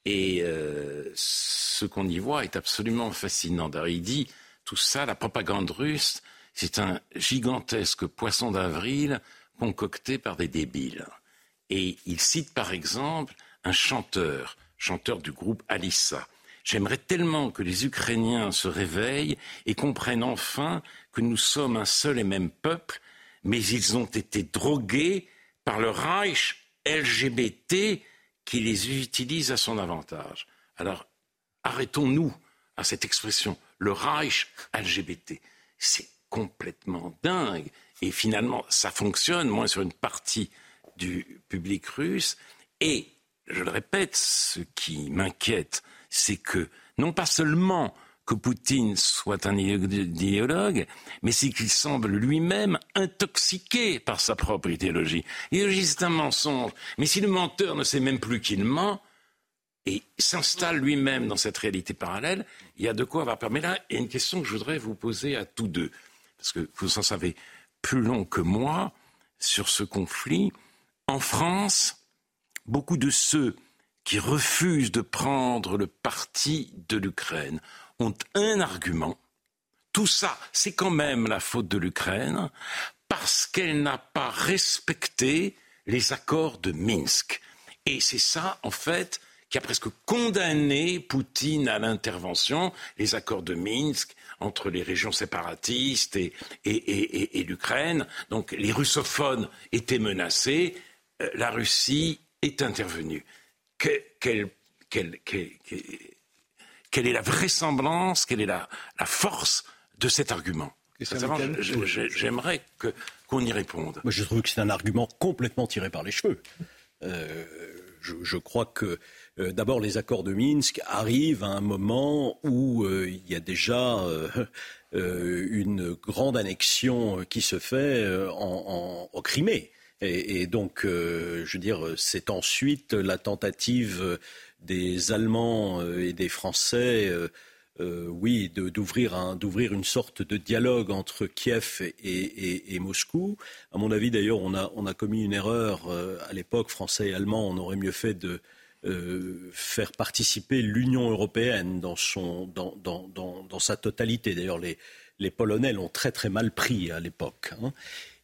Et euh, ce qu'on y voit est absolument fascinant. Il dit tout ça, la propagande russe, c'est un gigantesque poisson d'avril concocté par des débiles. Et il cite par exemple un chanteur, chanteur du groupe Alissa. J'aimerais tellement que les Ukrainiens se réveillent et comprennent enfin que nous sommes un seul et même peuple, mais ils ont été drogués par le Reich LGBT qui les utilise à son avantage. Alors, arrêtons-nous à cette expression, le Reich LGBT. C'est complètement dingue. Et finalement, ça fonctionne, moins sur une partie du public russe. Et, je le répète, ce qui m'inquiète, c'est que non pas seulement que Poutine soit un idéologue, mais c'est qu'il semble lui-même intoxiqué par sa propre idéologie. L'idéologie, c'est un mensonge. Mais si le menteur ne sait même plus qu'il ment, et s'installe lui-même dans cette réalité parallèle, il y a de quoi avoir peur. Mais là, il y a une question que je voudrais vous poser à tous deux, parce que vous en savez plus long que moi sur ce conflit. En France, beaucoup de ceux qui refusent de prendre le parti de l'Ukraine ont un argument. Tout ça, c'est quand même la faute de l'Ukraine parce qu'elle n'a pas respecté les accords de Minsk. Et c'est ça, en fait, qui a presque condamné Poutine à l'intervention, les accords de Minsk entre les régions séparatistes et, l'Ukraine. Donc les russophones étaient menacés, euh, la Russie est intervenue. quelle, quelle est la vraisemblance, quelle est la, force de cet argument? J'aimerais qu'on y réponde. Moi, je trouve que c'est un argument complètement tiré par les cheveux. Euh, je, crois que euh, d'abord les accords de Minsk arrivent à un moment où euh, il y a déjà une grande annexion qui se fait en, en, Crimée. Et, donc, je veux dire, c'est ensuite la tentative des Allemands euh, et des Français, euh, euh, oui, d'ouvrir une sorte de dialogue entre Kiev et, Moscou. À mon avis, d'ailleurs, on a, commis une erreur à l'époque, Français et Allemands. On aurait mieux fait de faire participer l'Union européenne dans, sa totalité. D'ailleurs, les, Polonais l'ont très très mal pris à l'époque. Hein.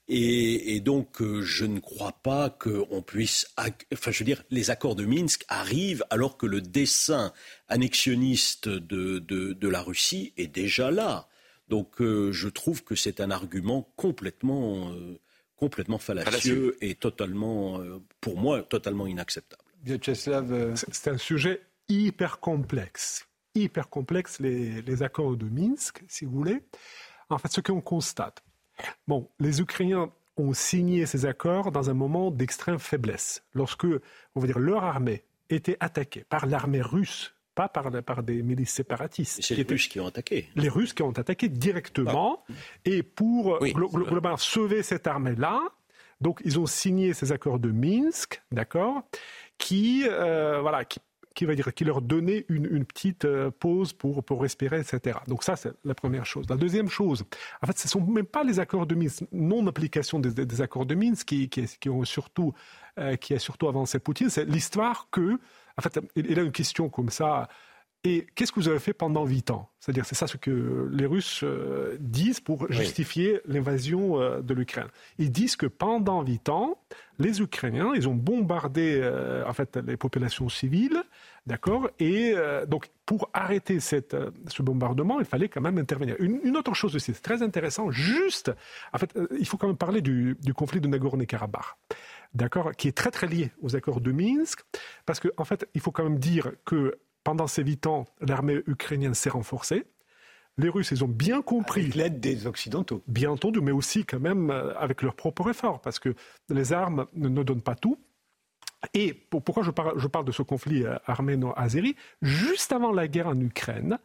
Et, donc, euh, je ne crois pas qu'on puisse. Enfin, je veux dire, les accords de Minsk arrivent alors que le dessin annexionniste de, la Russie est déjà là. Donc, euh, je trouve que c'est un argument complètement, euh, complètement fallacieux, et totalement, pour moi, totalement inacceptable. C'est un sujet hyper complexe. Hyper complexe, les, les accords de Minsk, si vous voulez. En fait, ce qu'on constate, Bon, les Ukrainiens ont signé ces accords dans un moment d'extrême faiblesse, lorsque, on va dire, leur armée était attaquée par l'armée russe, pas par, par des milices séparatistes. C'est les Russes qui ont attaqué. Les Russes qui ont attaqué directement, ah. et pour globalement sauver cette armée-là, donc ils ont signé ces accords de Minsk, d'accord, qui, euh, voilà, qui qui va dire qui leur donnait une, petite euh, pause pour, pour respirer, etc. Donc ça, c'est la première chose. La deuxième chose, en fait, ce ne sont même pas les accords de Minsk, non-application des, accords de Minsk qui, qui, ont surtout, euh, qui a surtout avancé Poutine, c'est l'histoire que, en fait, il a une question comme ça, et qu'est-ce que vous avez fait pendant huit ans? C'est-à-dire, c'est ça ce que les Russes euh, disent pour justifier l'invasion euh, de l'Ukraine. Ils disent que pendant huit ans, les Ukrainiens, ils ont bombardé euh, en fait les populations civiles, d'accord? Et donc, pour arrêter cette, ce bombardement, il fallait quand même intervenir. Une, autre chose aussi, c'est très intéressant. Juste, en fait, il faut quand même parler du, du conflit de Nagorno-Karabakh d'accord, qui est très très lié aux accords de Minsk, parce qu'en en fait, il faut quand même dire que pendant ces huit ans, l'armée ukrainienne s'est renforcée. Les Russes, ils ont bien compris. Avec l'aide des Occidentaux. Bien entendu, mais aussi quand même euh, avec leur propre effort, parce que les armes ne, donnent pas tout. Et pourquoi je parle, je parle, de ce conflit euh, arméno-azéri? Juste avant la guerre en Ukraine,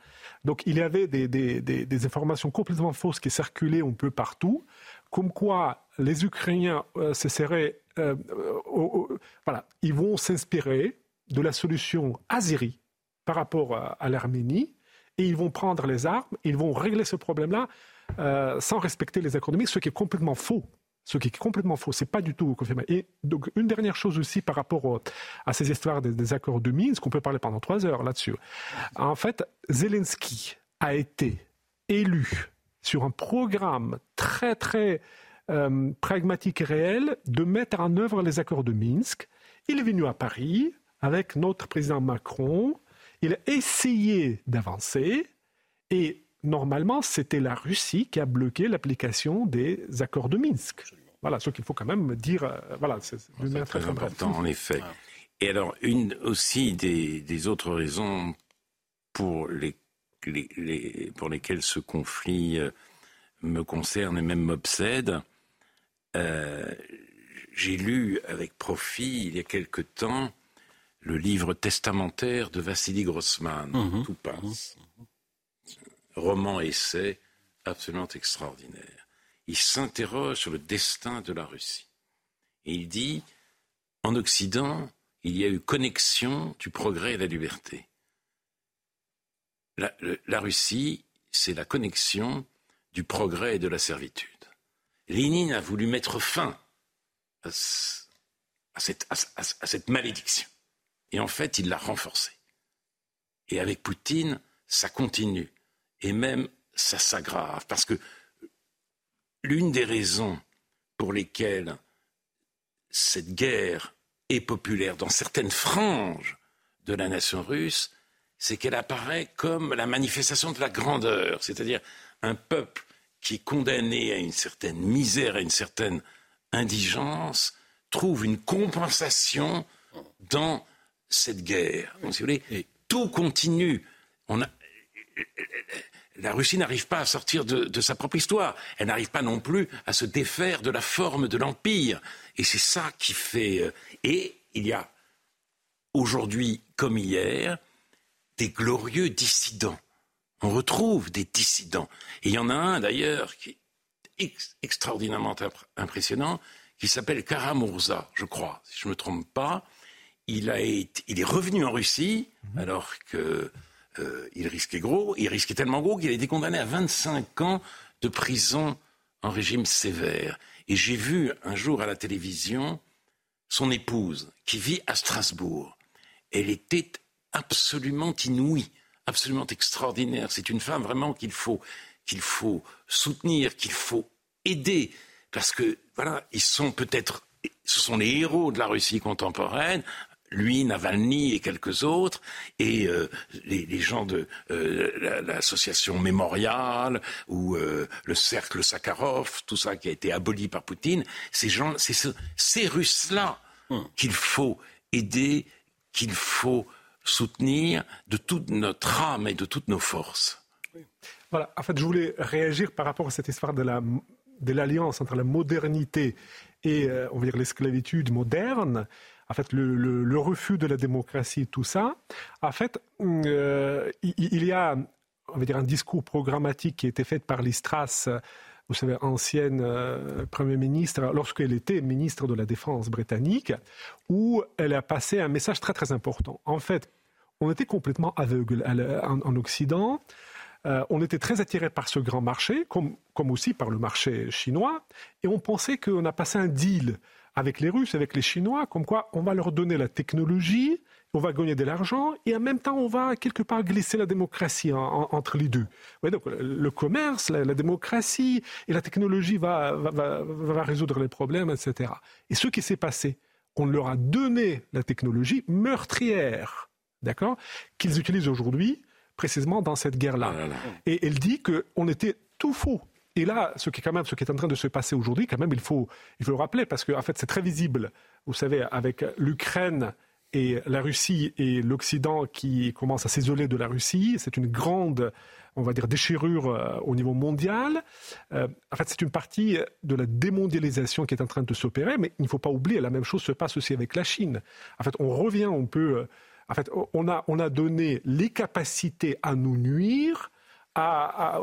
donc il y avait des, informations complètement fausses qui circulaient un peu partout, comme quoi les Ukrainiens euh, se seraient, voilà, ils vont s'inspirer de la solution azérie par rapport à, l'Arménie et ils vont prendre les armes, ils vont régler ce problème-là euh, sans respecter les accords de Minsk, ce qui est complètement faux. ce qui est complètement faux. C'est pas du tout confirmé. Et donc, une dernière chose aussi par rapport à ces histoires des, accords de Minsk, qu'on peut parler pendant trois heures là-dessus. En fait, Zelensky a été élu sur un programme très, très euh, pragmatique et réel de mettre en œuvre les accords de Minsk. Il est venu à Paris avec notre président Macron. Il a essayé d'avancer et normalement, c'était la Russie qui a bloqué l'application des accords de Minsk. Voilà, ce qu'il faut quand même dire. Euh, voilà, c'est très, important, en effet. Et alors, une aussi des, autres raisons pour, les, pour lesquelles ce conflit euh, me concerne et même m'obsède, euh, j'ai lu avec profit il y a quelque temps le livre testamentaire de Vassili Grossman, mhm. Tout passe. Roman-essai absolument extraordinaire. Il s'interroge sur le destin de la Russie. Et il dit, en Occident, il y a eu connexion du progrès et de la liberté. La, Russie, c'est la connexion du progrès et de la servitude. Lénine a voulu mettre fin à, cette, à cette malédiction. Et en fait, il l'a renforcée. Et avec Poutine, ça continue. Et même, ça s'aggrave. Parce que l'une des raisons pour lesquelles cette guerre est populaire dans certaines franges de la nation russe, c'est qu'elle apparaît comme la manifestation de la grandeur, c'est-à-dire un peuple qui est condamné à une certaine misère, à une certaine indigence, trouve une compensation dans cette guerre. Donc, si vous voulez, tout continue. On a, la Russie n'arrive pas à sortir de, sa propre histoire. Elle n'arrive pas non plus à se défaire de la forme de l'empire. Et c'est ça qui fait. Euh, et il y a aujourd'hui comme hier des glorieux dissidents. On retrouve des dissidents. Et il y en a un d'ailleurs qui est extraordinairement impressionnant, qui s'appelle Karamurza, je crois, si je ne me trompe pas. Il, a été, il est revenu en Russie, mhm. alors que euh, il risquait gros, il risquait tellement gros qu'il a été condamné à 25 ans de prison en régime sévère. Et j'ai vu un jour à la télévision son épouse, qui vit à Strasbourg. Elle était absolument inouïe, absolument extraordinaire. C'est une femme vraiment qu'il faut, qu'il faut soutenir, qu'il faut aider, parce que voilà, ils sont peut-être, ce sont les héros de la Russie contemporaine, lui, Navalny et quelques autres, et euh, les, gens de euh, l'association Mémorial ou euh, le cercle Sakharov, tout ça qui a été aboli par Poutine, ces gens, c'est ces Russes-là hum. qu'il faut aider, qu'il faut soutenir de toute notre âme et de toutes nos forces. Voilà, en fait, je voulais réagir par rapport à cette histoire de la de l'alliance entre la modernité et, on va dire, l'esclavitude moderne en fait, le, refus de la démocratie, tout ça, en fait, euh, il, y a, on va dire, un discours programmatique qui a été fait par l'Istras, vous savez, ancienne euh, Premier ministre, lorsqu'elle était ministre de la Défense britannique, où elle a passé un message très très important. En fait, on était complètement aveugle en, Occident. Euh, on était très attiré par ce grand marché, comme, comme aussi par le marché chinois, et on pensait qu'on a passé un deal avec les Russes, avec les Chinois, comme quoi on va leur donner la technologie, on va gagner de l'argent et en même temps on va quelque part glisser la démocratie entre les deux. donc le commerce, la, démocratie et la technologie va, va, résoudre les problèmes, etc. Et ce qui s'est passé, on leur a donné la technologie meurtrière, d'accord, qu'ils utilisent aujourd'hui précisément dans cette guerre-là. Ah et elle dit qu'on était tout faux. Et là, ce qui est quand même, ce qui est en train de se passer aujourd'hui, quand même, il faut, le rappeler parce qu'en en fait, c'est très visible. Vous savez, avec l'Ukraine et la Russie et l'Occident qui commence à s'isoler de la Russie, c'est une grande, on va dire, déchirure euh, au niveau mondial. Euh, en fait, c'est une partie de la démondialisation qui est en train de s'opérer, mais il ne faut pas oublier, la même chose se passe aussi avec la Chine. En fait, on revient, on peut, euh, en fait, on a, on a donné les capacités à nous nuire à,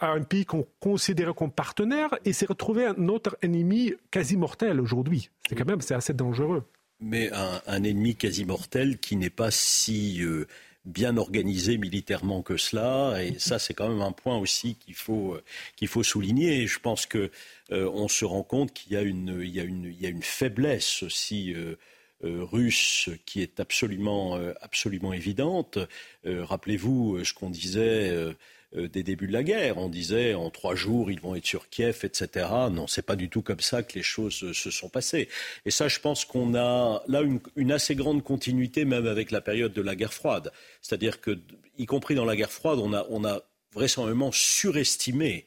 un pays qu'on considérait comme partenaire et s'est retrouvé un autre ennemi quasi mortel aujourd'hui. C'est quand même assez dangereux. Mais un, ennemi quasi mortel qui n'est pas si euh, bien organisé militairement que cela. Et ça, c'est quand même un point aussi qu'il faut, qu'il faut souligner. Et je pense que on se rend compte qu'il y y y a une faiblesse aussi. Russe qui est absolument, absolument évidente. Rappelez-vous ce qu'on disait euh, des débuts de la guerre. On disait en trois jours ils vont être sur Kiev, etc. Non, c'est pas du tout comme ça que les choses euh, se sont passées. Et ça, je pense qu'on a là une, assez grande continuité même avec la période de la guerre froide. C'est-à-dire que, y compris dans la guerre froide, on a, on a vraisemblablement surestimé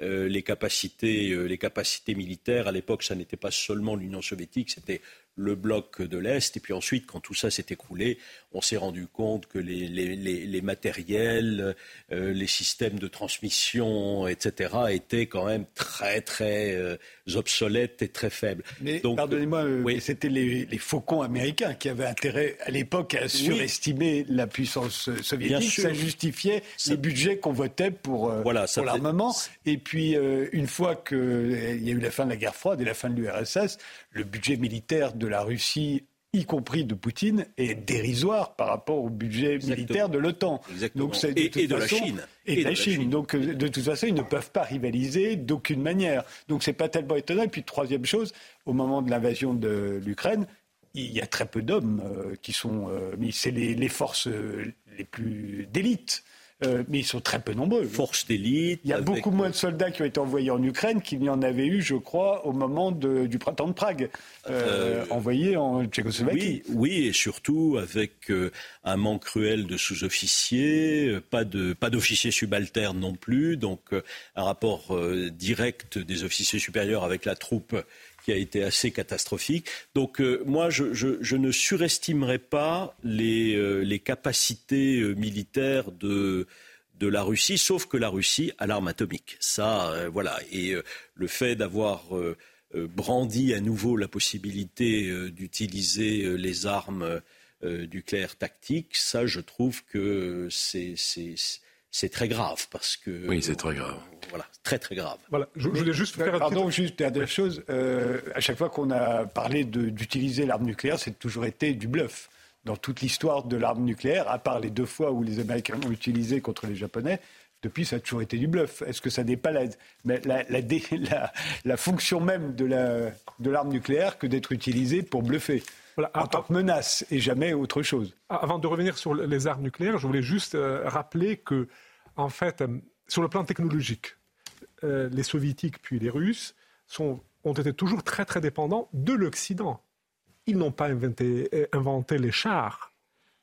euh, les, capacités, les capacités militaires. À l'époque, ça n'était pas seulement l'Union soviétique, c'était le bloc de l'Est. Et puis ensuite, quand tout ça s'est écroulé, on s'est rendu compte que les, les, matériels, euh, les systèmes de transmission, etc., étaient quand même très, très euh, obsolètes et très faibles. Mais pardonnez-moi, euh, c'était les, faucons américains qui avaient intérêt à l'époque à surestimer la puissance soviétique. Ça justifiait les budgets qu'on votait pour, voilà, pour l'armement. Et puis, une fois qu'il y a eu la fin de la guerre froide et la fin de l'URSS, le budget militaire de la Russie y compris de Poutine, est dérisoire par rapport au budget militaire de l'OTAN. Donc, et, de, et de la Chine. Et, de la Chine. Donc, euh, de toute façon, ils ne peuvent pas rivaliser d'aucune manière. Donc, c'est pas tellement étonnant. Et puis, troisième chose, au moment de l'invasion de l'Ukraine, il y a très peu d'hommes euh, qui sont. Euh, c'est les, les, forces les plus d'élite euh, mais ils sont très peu nombreux. Force d'élite. Il y a beaucoup moins de soldats qui ont été envoyés en Ukraine qu'il n'y en avait eu, je crois, au moment du printemps de Prague, euh, euh, envoyés en Tchécoslovaquie. Oui, oui, et surtout avec un manque cruel de sous-officiers, pas de pas d'officiers subalternes non plus, donc un rapport direct des officiers supérieurs avec la troupe qui a été assez catastrophique. Donc euh, moi, je, ne surestimerai pas les, euh, capacités euh, militaires de, de la Russie, sauf que la Russie a l'arme atomique. Ça, voilà. Et le fait d'avoir brandi à nouveau la possibilité d'utiliser les armes nucléaires tactiques, ça, je trouve que c'est c'est très grave parce que. Oui, c'est très grave. Voilà, très très grave. Voilà, je, voulais juste faire. Pardon, juste dernière chose. Euh, à chaque fois qu'on a parlé d'utiliser l'arme nucléaire, c'est toujours été du bluff. Dans toute l'histoire de l'arme nucléaire, à part les deux fois où les Américains l'ont utilisé contre les Japonais, depuis, ça a toujours été du bluff. Est-ce que ça n'est pas la, la, *laughs* la, la, fonction même de l'arme nucléaire que d'être utilisée pour bluffer? Voilà, en tant que menace et jamais autre chose. Avant de revenir sur les armes nucléaires, je voulais juste euh, rappeler que, en fait, euh, sur le plan technologique, euh, les soviétiques puis les Russes sont, ont été toujours très très dépendants de l'Occident. Ils n'ont pas inventé, inventé les chars.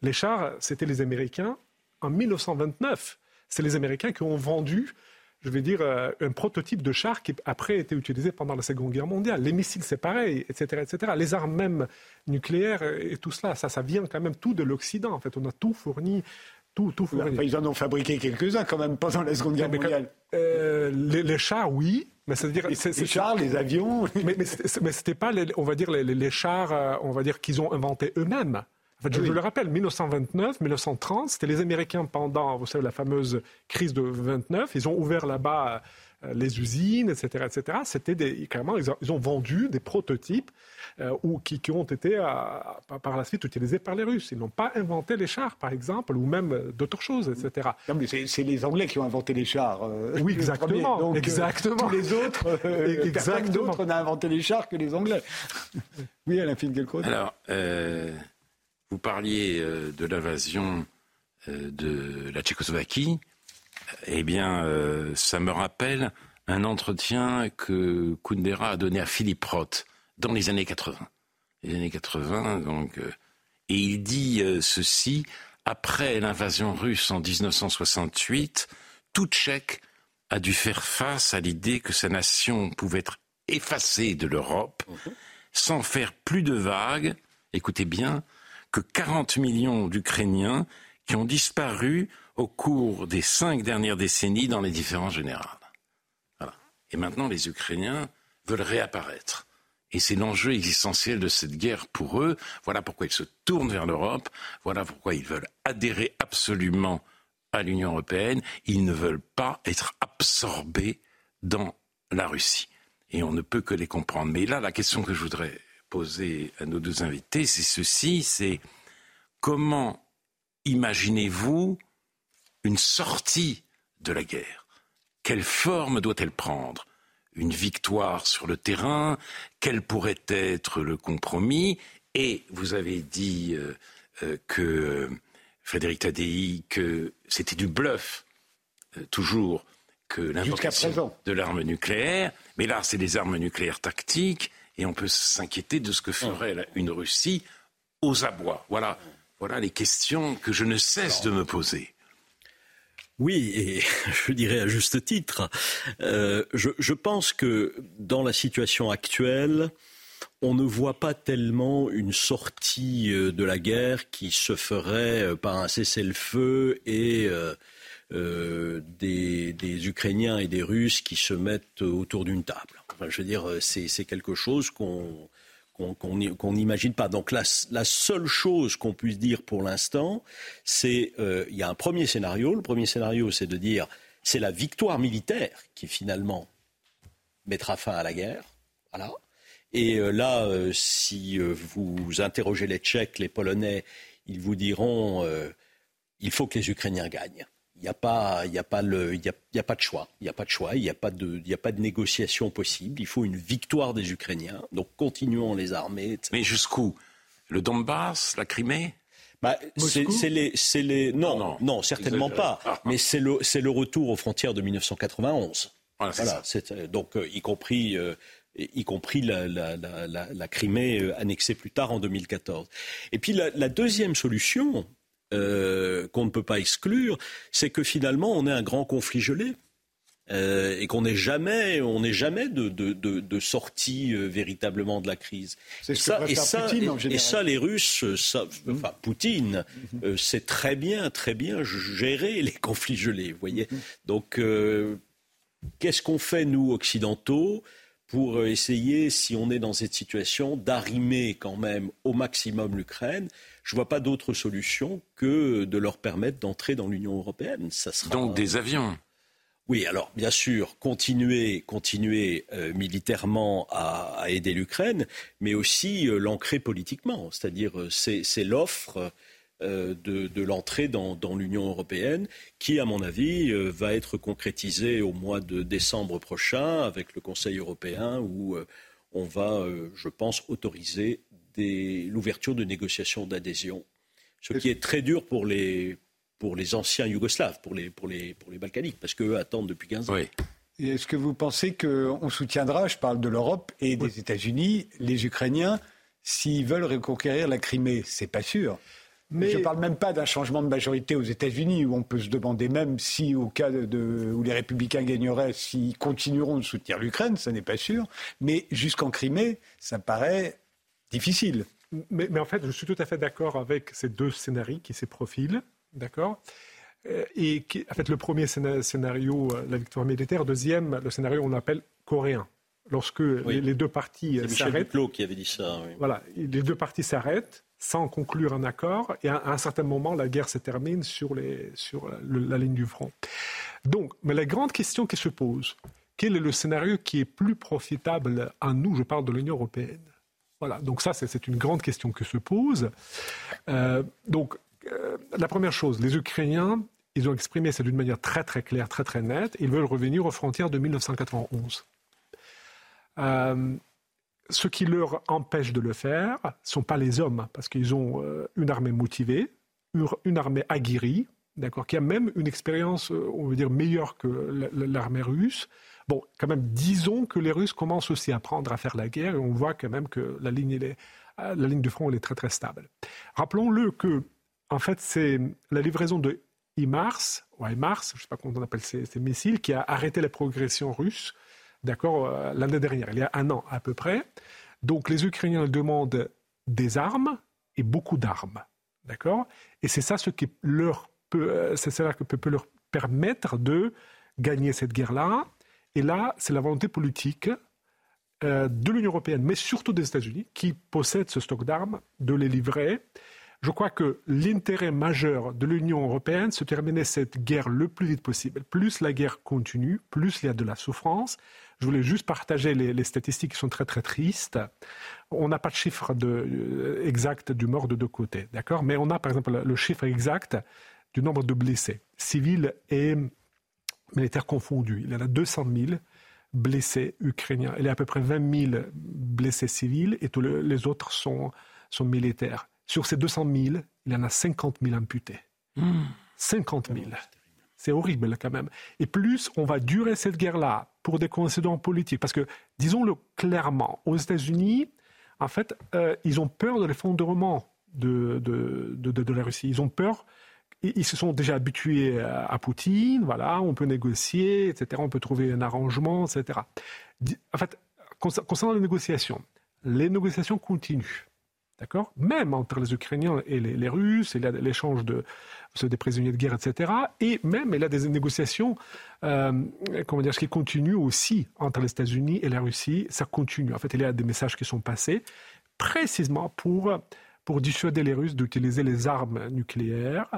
Les chars, c'était les Américains en 1929. C'est les Américains qui ont vendu je vais dire, euh, un prototype de char qui après a été utilisé pendant la Seconde Guerre mondiale. Les missiles, c'est pareil, etc., etc. Les armes même nucléaires et tout cela, ça, ça vient quand même tout de l'Occident. En fait, on a tout fourni. Tout, tout fourni. ils en ont fabriqué quelques-uns quand même pendant la Seconde Guerre mondiale. Euh, les, chars, oui, mais c'est-à-dire les chars, les avions. *laughs* mais, mais c'était pas, on va dire, les, chars, euh, on va dire qu'ils ont inventés eux-mêmes je, le rappelle, 1929, 1930, c'était les Américains pendant, vous savez, la fameuse crise de 29. Ils ont ouvert là-bas euh, les usines, etc., etc. C'était des, carrément, ils ont, vendu des prototypes euh, ou qui, ont été euh, par la suite utilisés par les Russes. Ils n'ont pas inventé les chars, par exemple, ou même d'autres choses, etc. c'est les Anglais qui ont inventé les chars. oui, *laughs* exactement. Donc, exactement. tous les autres, *laughs* personne d'autre n'a inventé les chars que les Anglais. *laughs* oui, Alain Finkielkraut. Alors. Vous parliez euh, de l'invasion euh, de la Tchécoslovaquie. Eh bien, euh, ça me rappelle un entretien que Kundera a donné à Philippe Roth dans les années 80. Les années 80, donc. et il dit ceci après l'invasion russe en 1968, tout Tchèque a dû faire face à l'idée que sa nation pouvait être effacée de l'Europe sans faire plus de vagues, écoutez bien, que 40 millions d'Ukrainiens qui ont disparu au cours des cinq dernières décennies dans les différents générales. Et maintenant, les Ukrainiens veulent réapparaître. Et c'est l'enjeu existentiel de cette guerre pour eux. Voilà pourquoi ils se tournent vers l'Europe. Voilà pourquoi ils veulent adhérer absolument à l'Union européenne. Ils ne veulent pas être absorbés dans la Russie. Et on ne peut que les comprendre. Mais là, la question que je voudrais poser à nos deux invités, c'est ceci, c'est comment imaginez-vous une sortie de la guerre? Quelle forme doit-elle prendre? Une victoire sur le terrain Quel pourrait être le compromis? Et vous avez dit euh, euh, que Frédéric Tadei que c'était du bluff, euh, toujours, que l'invocation de l'arme nucléaire. Mais là, c'est des armes nucléaires tactiques, et on peut s'inquiéter de ce que ferait une Russie aux abois. Voilà, les questions que je ne cesse de me poser. Oui, et *laughs* je dirais à juste titre, euh, je, pense que dans la situation actuelle, on ne voit pas tellement une sortie euh, de la guerre qui se ferait euh, par un cessez-le-feu et des, Ukrainiens et des Russes qui se mettent autour d'une table. je veux dire, c'est quelque chose qu'on n'imagine pas. Donc la, seule chose qu'on puisse dire pour l'instant, c'est euh, il y a un premier scénario. Le premier scénario, c'est de dire c'est la victoire militaire qui finalement mettra fin à la guerre. Voilà. Et euh, là, euh, si vous interrogez les Tchèques, les Polonais, ils vous diront il faut que les Ukrainiens gagnent. Il n'y a, pas, a, pas a, pas de choix. Il n'y a pas de choix. Il n'y a, pas de, a pas de négociation possible. Il faut une victoire des Ukrainiens. Donc continuons les armées. Mais jusqu'où? Le Donbass La Crimée? Bah, c'est les, les, non, non, non, certainement pas. Mais c'est le, le retour aux frontières de 1991. Voilà, voilà donc euh, y compris, euh, y compris la, la, la, la Crimée euh, annexée plus tard en 2014. Et puis la, deuxième solution, euh, qu'on ne peut pas exclure, c'est que finalement on est un grand conflit gelé. Euh, et qu'on n'est jamais, on n'est jamais de, de, de, sortie euh, véritablement de la crise. C'est ça, et ça, et, ça, les Russes, ça, enfin Poutine, mm sait très bien, très bien gérer les *laughs* conflits gelés. Vous voyez. Mhm. Donc, qu'est-ce qu'on fait nous occidentaux pour essayer, si on est dans cette situation, d'arrimer quand même au maximum l'Ukraine je ne vois pas d'autre solution que de leur permettre d'entrer dans l'Union européenne. Ça sera... Donc des avions oui, alors bien sûr, continuer, continuer euh, militairement à, aider l'Ukraine, mais aussi euh, l'ancrer politiquement. C'est-à-dire, euh, c'est l'offre de, l'entrée dans, dans l'Union européenne qui, à mon avis, va être concrétisée au mois de décembre prochain avec le Conseil européen où on va, je pense, autoriser l'ouverture de négociations d'adhésion, ce qui est très dur pour les, pour les anciens Yougoslaves, pour les, pour les, pour les Balkaniques, parce qu'eux attendent depuis 15 ans. est-ce que vous pensez qu'on soutiendra, je parle de l'Europe et des États-Unis, les Ukrainiens, s'ils veulent reconquérir la Crimée? C'est pas sûr. Mais... Je ne parle même pas d'un changement de majorité aux États-Unis, où on peut se demander même si, au cas de, où les républicains gagneraient, s'ils continueront de soutenir l'Ukraine, ça n'est pas sûr. Mais jusqu'en Crimée, ça paraît difficile. Mais, en fait, je suis tout à fait d'accord avec ces deux scénarios qui se profilent, d'accord? Euh, et qui, en fait, le premier scénario, euh, la victoire militaire. Deuxième, le scénario, on l'appelle coréen. Lorsque les, deux parties s'arrêtent. Michel qui avait dit ça. Voilà, les deux parties s'arrêtent sans conclure un accord, et à un certain moment, la guerre se termine sur, les, sur la ligne du front. Donc, mais la grande question qui se pose, quel est le scénario qui est plus profitable à nous? Je parle de l'Union européenne. Voilà, donc ça, c'est une grande question que se pose. Euh, donc, euh, la première chose, les Ukrainiens, ils ont exprimé ça d'une manière très très claire, très très nette. Ils veulent revenir aux frontières de 1991. Euh, ce qui leur empêche de le faire ne sont pas les hommes, parce qu'ils ont une armée motivée, une armée aguerrie, d'accord, qui a même une expérience, on veut dire, meilleure que l'armée russe, Bon, quand même, disons que les Russes commencent aussi à apprendre à faire la guerre et on voit quand même que la ligne, la ligne du front elle est très très stable. Rappelons-le que, en fait, c'est la livraison de IMARS, ou IMARS, je ne sais pas comment on appelle ces, missiles, qui a arrêté la progression russe, d'accord, euh, l'année dernière, il y a un an à peu près. Donc les Ukrainiens demandent des armes et beaucoup d'armes, d'accord Et c'est ça ce qui leur peut, euh, c'est cela qui peut leur permettre de gagner cette guerre-là et là, c'est la volonté politique euh, de l'Union européenne, mais surtout des États-Unis, qui possèdent ce stock d'armes, de les livrer. Je crois que l'intérêt majeur de l'Union européenne, c'est de terminer cette guerre le plus vite possible. Plus la guerre continue, plus il y a de la souffrance. Je voulais juste partager les, statistiques qui sont très très tristes. On n'a pas de chiffre euh, exact du mort de deux côtés, d'accord? Mais on a par exemple le chiffre exact du nombre de blessés, civils et militaires confondus. Il y en a 200 000 blessés ukrainiens. Il y a à peu près 20 000 blessés civils et tous les autres sont, sont militaires. Sur ces 200 000, il y en a 50 000 amputés. 50 000. C'est horrible quand même. Et plus on va durer cette guerre-là pour des coïncidences politiques, parce que disons-le clairement, aux États-Unis, en fait, euh, ils ont peur de l'effondrement de, de, de, la Russie. Ils ont peur ils se sont déjà habitués à Poutine, voilà, on peut négocier, etc., on peut trouver un arrangement, etc. En fait, concernant les négociations, les négociations continuent. D'accord? Même entre les Ukrainiens et les, Russes, il y a l'échange de, des prisonniers de guerre, etc. Et même, il y a des négociations euh, comment dire, qui continuent aussi entre les États-Unis et la Russie. Ça continue. En fait, il y a des messages qui sont passés précisément pour pour dissuader les Russes d'utiliser les armes nucléaires.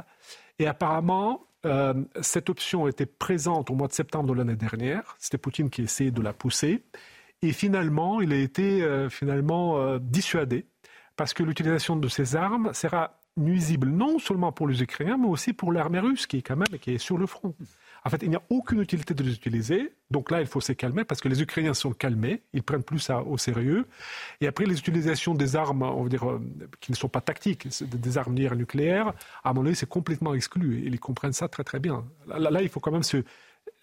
Et apparemment, euh, cette option était présente au mois de septembre de l'année dernière. C'était Poutine qui essayait de la pousser. Et finalement, il a été euh, finalement euh, dissuadé parce que l'utilisation de ces armes sera nuisible non seulement pour les Ukrainiens, mais aussi pour l'armée russe qui est quand même qui est sur le front. En fait, il n'y a aucune utilité de les utiliser. Donc là, il faut se calmer parce que les Ukrainiens sont calmés, ils prennent plus ça au sérieux. Et après, les utilisations des armes, on va dire, euh, qui ne sont pas tactiques, des armes nucléaires, à mon avis, c'est complètement exclu. ils comprennent ça très très bien. Là, là, il faut quand même se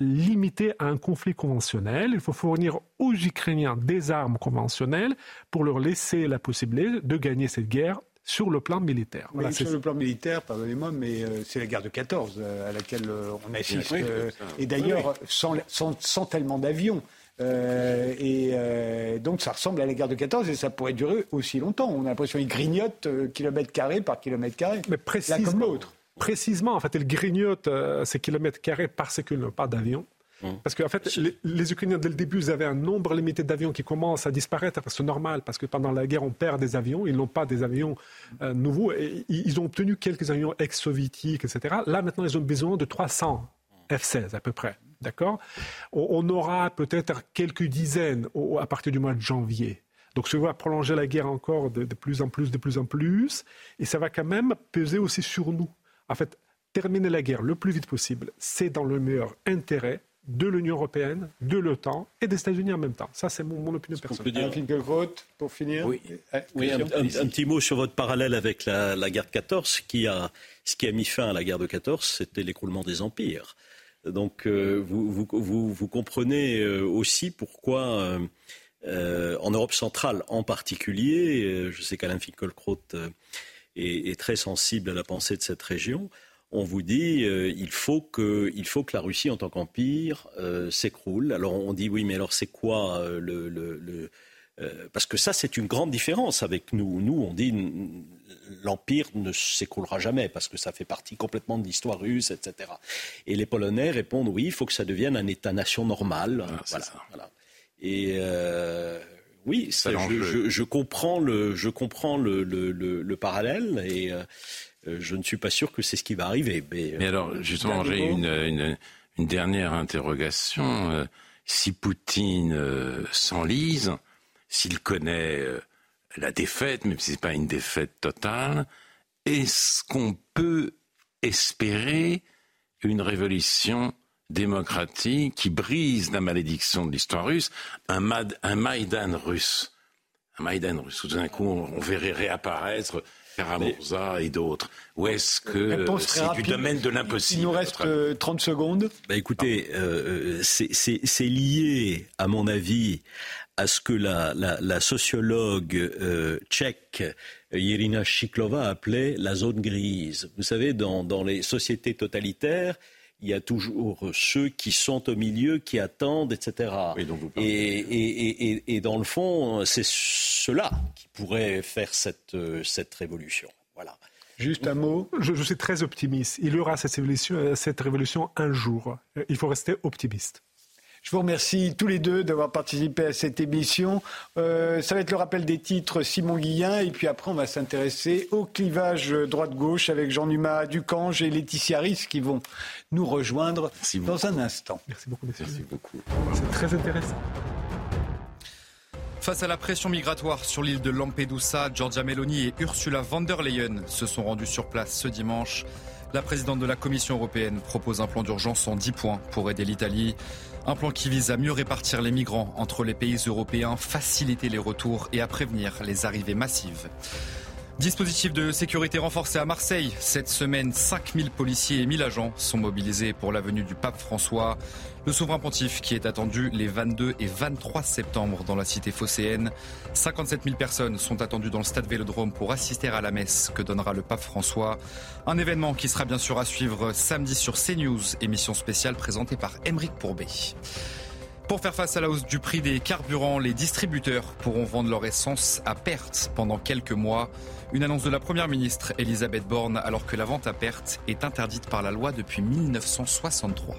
limiter à un conflit conventionnel. Il faut fournir aux Ukrainiens des armes conventionnelles pour leur laisser la possibilité de gagner cette guerre sur le plan militaire. sur le plan militaire, pardonnez-moi, mais euh, c'est la guerre de 14 euh, à laquelle euh, on assiste. et d'ailleurs, sans, sans, tellement d'avions. et donc ça ressemble à la guerre de 14 et ça pourrait durer aussi longtemps. On a l'impression qu'il grignote kilomètre carré par kilomètre carré. Mais précisément, Précisément, en fait, il grignote ces kilomètres carrés parce qu'il n'a pas d'avion. Mmh. Parce qu'en fait, les, Ukrainiens, dès le début, ils avaient un nombre limité d'avions qui commence à disparaître. C'est normal, parce que pendant la guerre, on perd des avions. Ils n'ont pas des avions euh, nouveaux. Et, ils ont obtenu quelques avions ex-soviétiques, etc. Là, maintenant, ils ont besoin de 300 F-16 à peu près. D'accord? On, aura peut-être quelques dizaines à partir du mois de janvier. Donc, ça va prolonger la guerre encore de, de plus en plus, de plus en plus. Et ça va quand même peser aussi sur nous. En fait, terminer la guerre le plus vite possible, c'est dans le meilleur intérêt de l'Union européenne, de l'OTAN et des États-Unis en même temps. Ça, c'est mon, opinion personnelle. pour finir. Oui, un, petit mot sur votre parallèle avec la, guerre de 14. Qui a, ce qui a mis fin à la guerre de 14, c'était l'écroulement des empires. Donc, euh, vous, vous, comprenez euh, aussi pourquoi, euh, en Europe centrale en particulier, je sais qu'Alain Finkielkraut est, est, très sensible à la pensée de cette région, on vous dit euh, il faut que il faut que la Russie en tant qu'empire euh, s'écroule. Alors on dit oui, mais alors c'est quoi euh, le, parce que ça c'est une grande différence avec nous. Nous on dit l'empire ne s'écroulera jamais parce que ça fait partie complètement de l'histoire russe, etc. Et les Polonais répondent oui, il faut que ça devienne un État-nation normal. Ah, voilà, Et oui, je, comprends le, je comprends le, le parallèle et je ne suis pas sûr que c'est ce qui va arriver. Mais, euh, alors, justement, j'ai une, dernière interrogation. Euh, si Poutine s'enlise, s'il connaît la défaite, même si ce n'est pas une défaite totale, est-ce qu'on peut espérer une révolution démocratique qui brise la malédiction de l'histoire russe, un, un Maïdan russe? Un Maïdan russe. Tout d'un coup, on verrait réapparaître Karamurza et d'autres Ou est-ce que c'est du domaine de l'impossible Il nous reste 30 secondes. Bah écoutez, euh, c'est lié, à mon avis, à ce que la, la, sociologue euh, tchèque Irina Shiklova appelait la zone grise. Vous savez, dans, dans les sociétés totalitaires, il y a toujours ceux qui sont au milieu, qui attendent, etc. et, et, et, dans le fond, c'est cela qui pourrait faire cette, cette révolution. Voilà. Juste un mot. Je, suis très optimiste. Il y aura cette révolution, cette révolution un jour. Il faut rester optimiste. Je vous remercie tous les deux d'avoir participé à cette émission. Euh, ça va être le rappel des titres Simon Guillain et puis après on va s'intéresser au clivage droite-gauche avec Jean Numa Ducange et Laetitia Riss qui vont nous rejoindre dans un instant. Merci beaucoup. Merci beaucoup. C'est très intéressant. Face à la pression migratoire sur l'île de Lampedusa, Giorgia Meloni et Ursula von der Leyen se sont rendus sur place ce dimanche. La présidente de la Commission européenne propose un plan d'urgence en 10 points pour aider l'Italie. Un plan qui vise à mieux répartir les migrants entre les pays européens, faciliter les retours et à prévenir les arrivées massives. Dispositif de sécurité renforcé à Marseille. Cette semaine, 5000 policiers et 1000 agents sont mobilisés pour la venue du pape François. Le souverain pontife qui est attendu les 22 et 23 septembre dans la cité phocéenne. 57 000 personnes sont attendues dans le stade Vélodrome pour assister à la messe que donnera le pape François. Un événement qui sera bien sûr à suivre samedi sur CNews, émission spéciale présentée par Émeric Pourbet. Pour faire face à la hausse du prix des carburants, les distributeurs pourront vendre leur essence à perte pendant quelques mois. Une annonce de la Première ministre Elisabeth Borne alors que la vente à perte est interdite par la loi depuis 1963.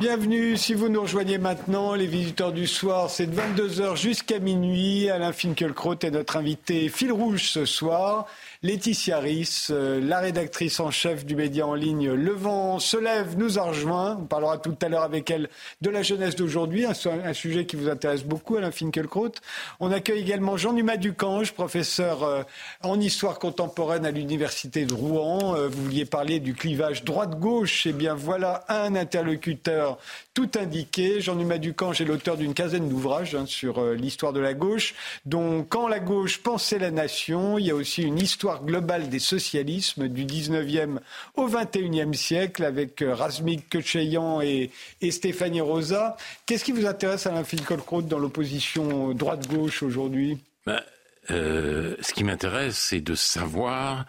Bienvenue, si vous nous rejoignez maintenant, les visiteurs du soir, c'est de 22h jusqu'à minuit. Alain Finkielkraut est notre invité fil rouge ce soir. Laetitia Riss, euh, la rédactrice en chef du média en ligne Le Vent se lève, nous a rejoint. On parlera tout à l'heure avec elle de la jeunesse d'aujourd'hui, un, sujet qui vous intéresse beaucoup, Alain Finkielkraut. On accueille également Jean Numa Ducange, professeur euh, en histoire contemporaine à l'université de Rouen. Euh, vous vouliez parler du clivage droite-gauche. Eh bien, voilà un interlocuteur tout indiqué. Jean-Numa Ducange est l'auteur d'une quinzaine d'ouvrages hein, sur l'histoire de la gauche, dont Quand la gauche pensait la nation, il y a aussi une histoire globale des socialismes du 19e au 21e siècle avec euh, Razmik Kecheyan et, Stéphanie Rosa. Qu'est-ce qui vous intéresse, Alain Finkielkraut, dans l'opposition droite-gauche aujourd'hui? Ben, euh, Ce qui m'intéresse, c'est de savoir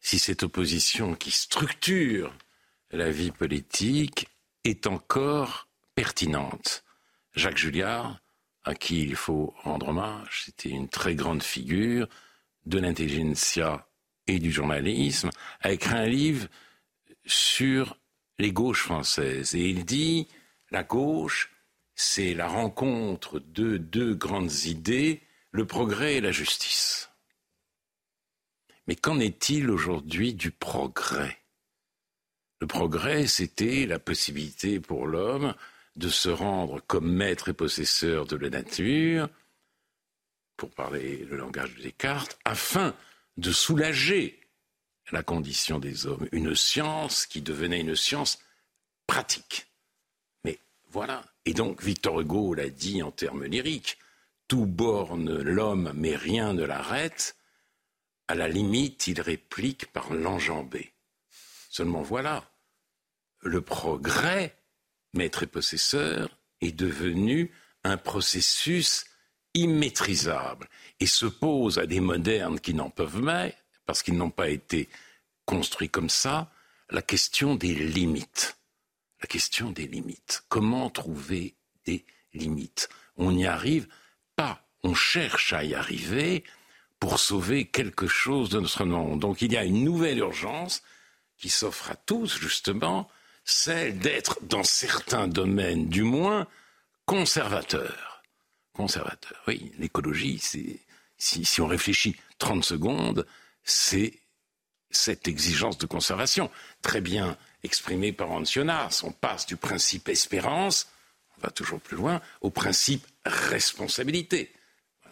si cette opposition qui structure la vie politique est encore pertinente. Jacques Julliard, à qui il faut rendre hommage, c'était une très grande figure de l'intelligentsia et du journalisme, a écrit un livre sur les gauches françaises. Et il dit, la gauche, c'est la rencontre de deux grandes idées, le progrès et la justice. Mais qu'en est-il aujourd'hui du progrès? Le progrès, c'était la possibilité pour l'homme de se rendre comme maître et possesseur de la nature, pour parler le langage de Descartes, afin de soulager la condition des hommes, une science qui devenait une science pratique. Mais voilà. Et donc Victor Hugo l'a dit en termes lyriques, tout borne l'homme mais rien ne l'arrête, à la limite il réplique par l'enjambé. Seulement voilà, le progrès maître et possesseur est devenu un processus immaîtrisable et se pose à des modernes qui n'en peuvent pas, parce qu'ils n'ont pas été construits comme ça, la question des limites. La question des limites. Comment trouver des limites? On n'y arrive pas. On cherche à y arriver pour sauver quelque chose de notre monde. Donc il y a une nouvelle urgence qui s'offre à tous, justement, celle d'être, dans certains domaines du moins, conservateur. Conservateur, oui, l'écologie, c'est, si, on réfléchit 30 secondes, c'est cette exigence de conservation, très bien exprimée par Ancionas. On passe du principe espérance, on va toujours plus loin, au principe responsabilité.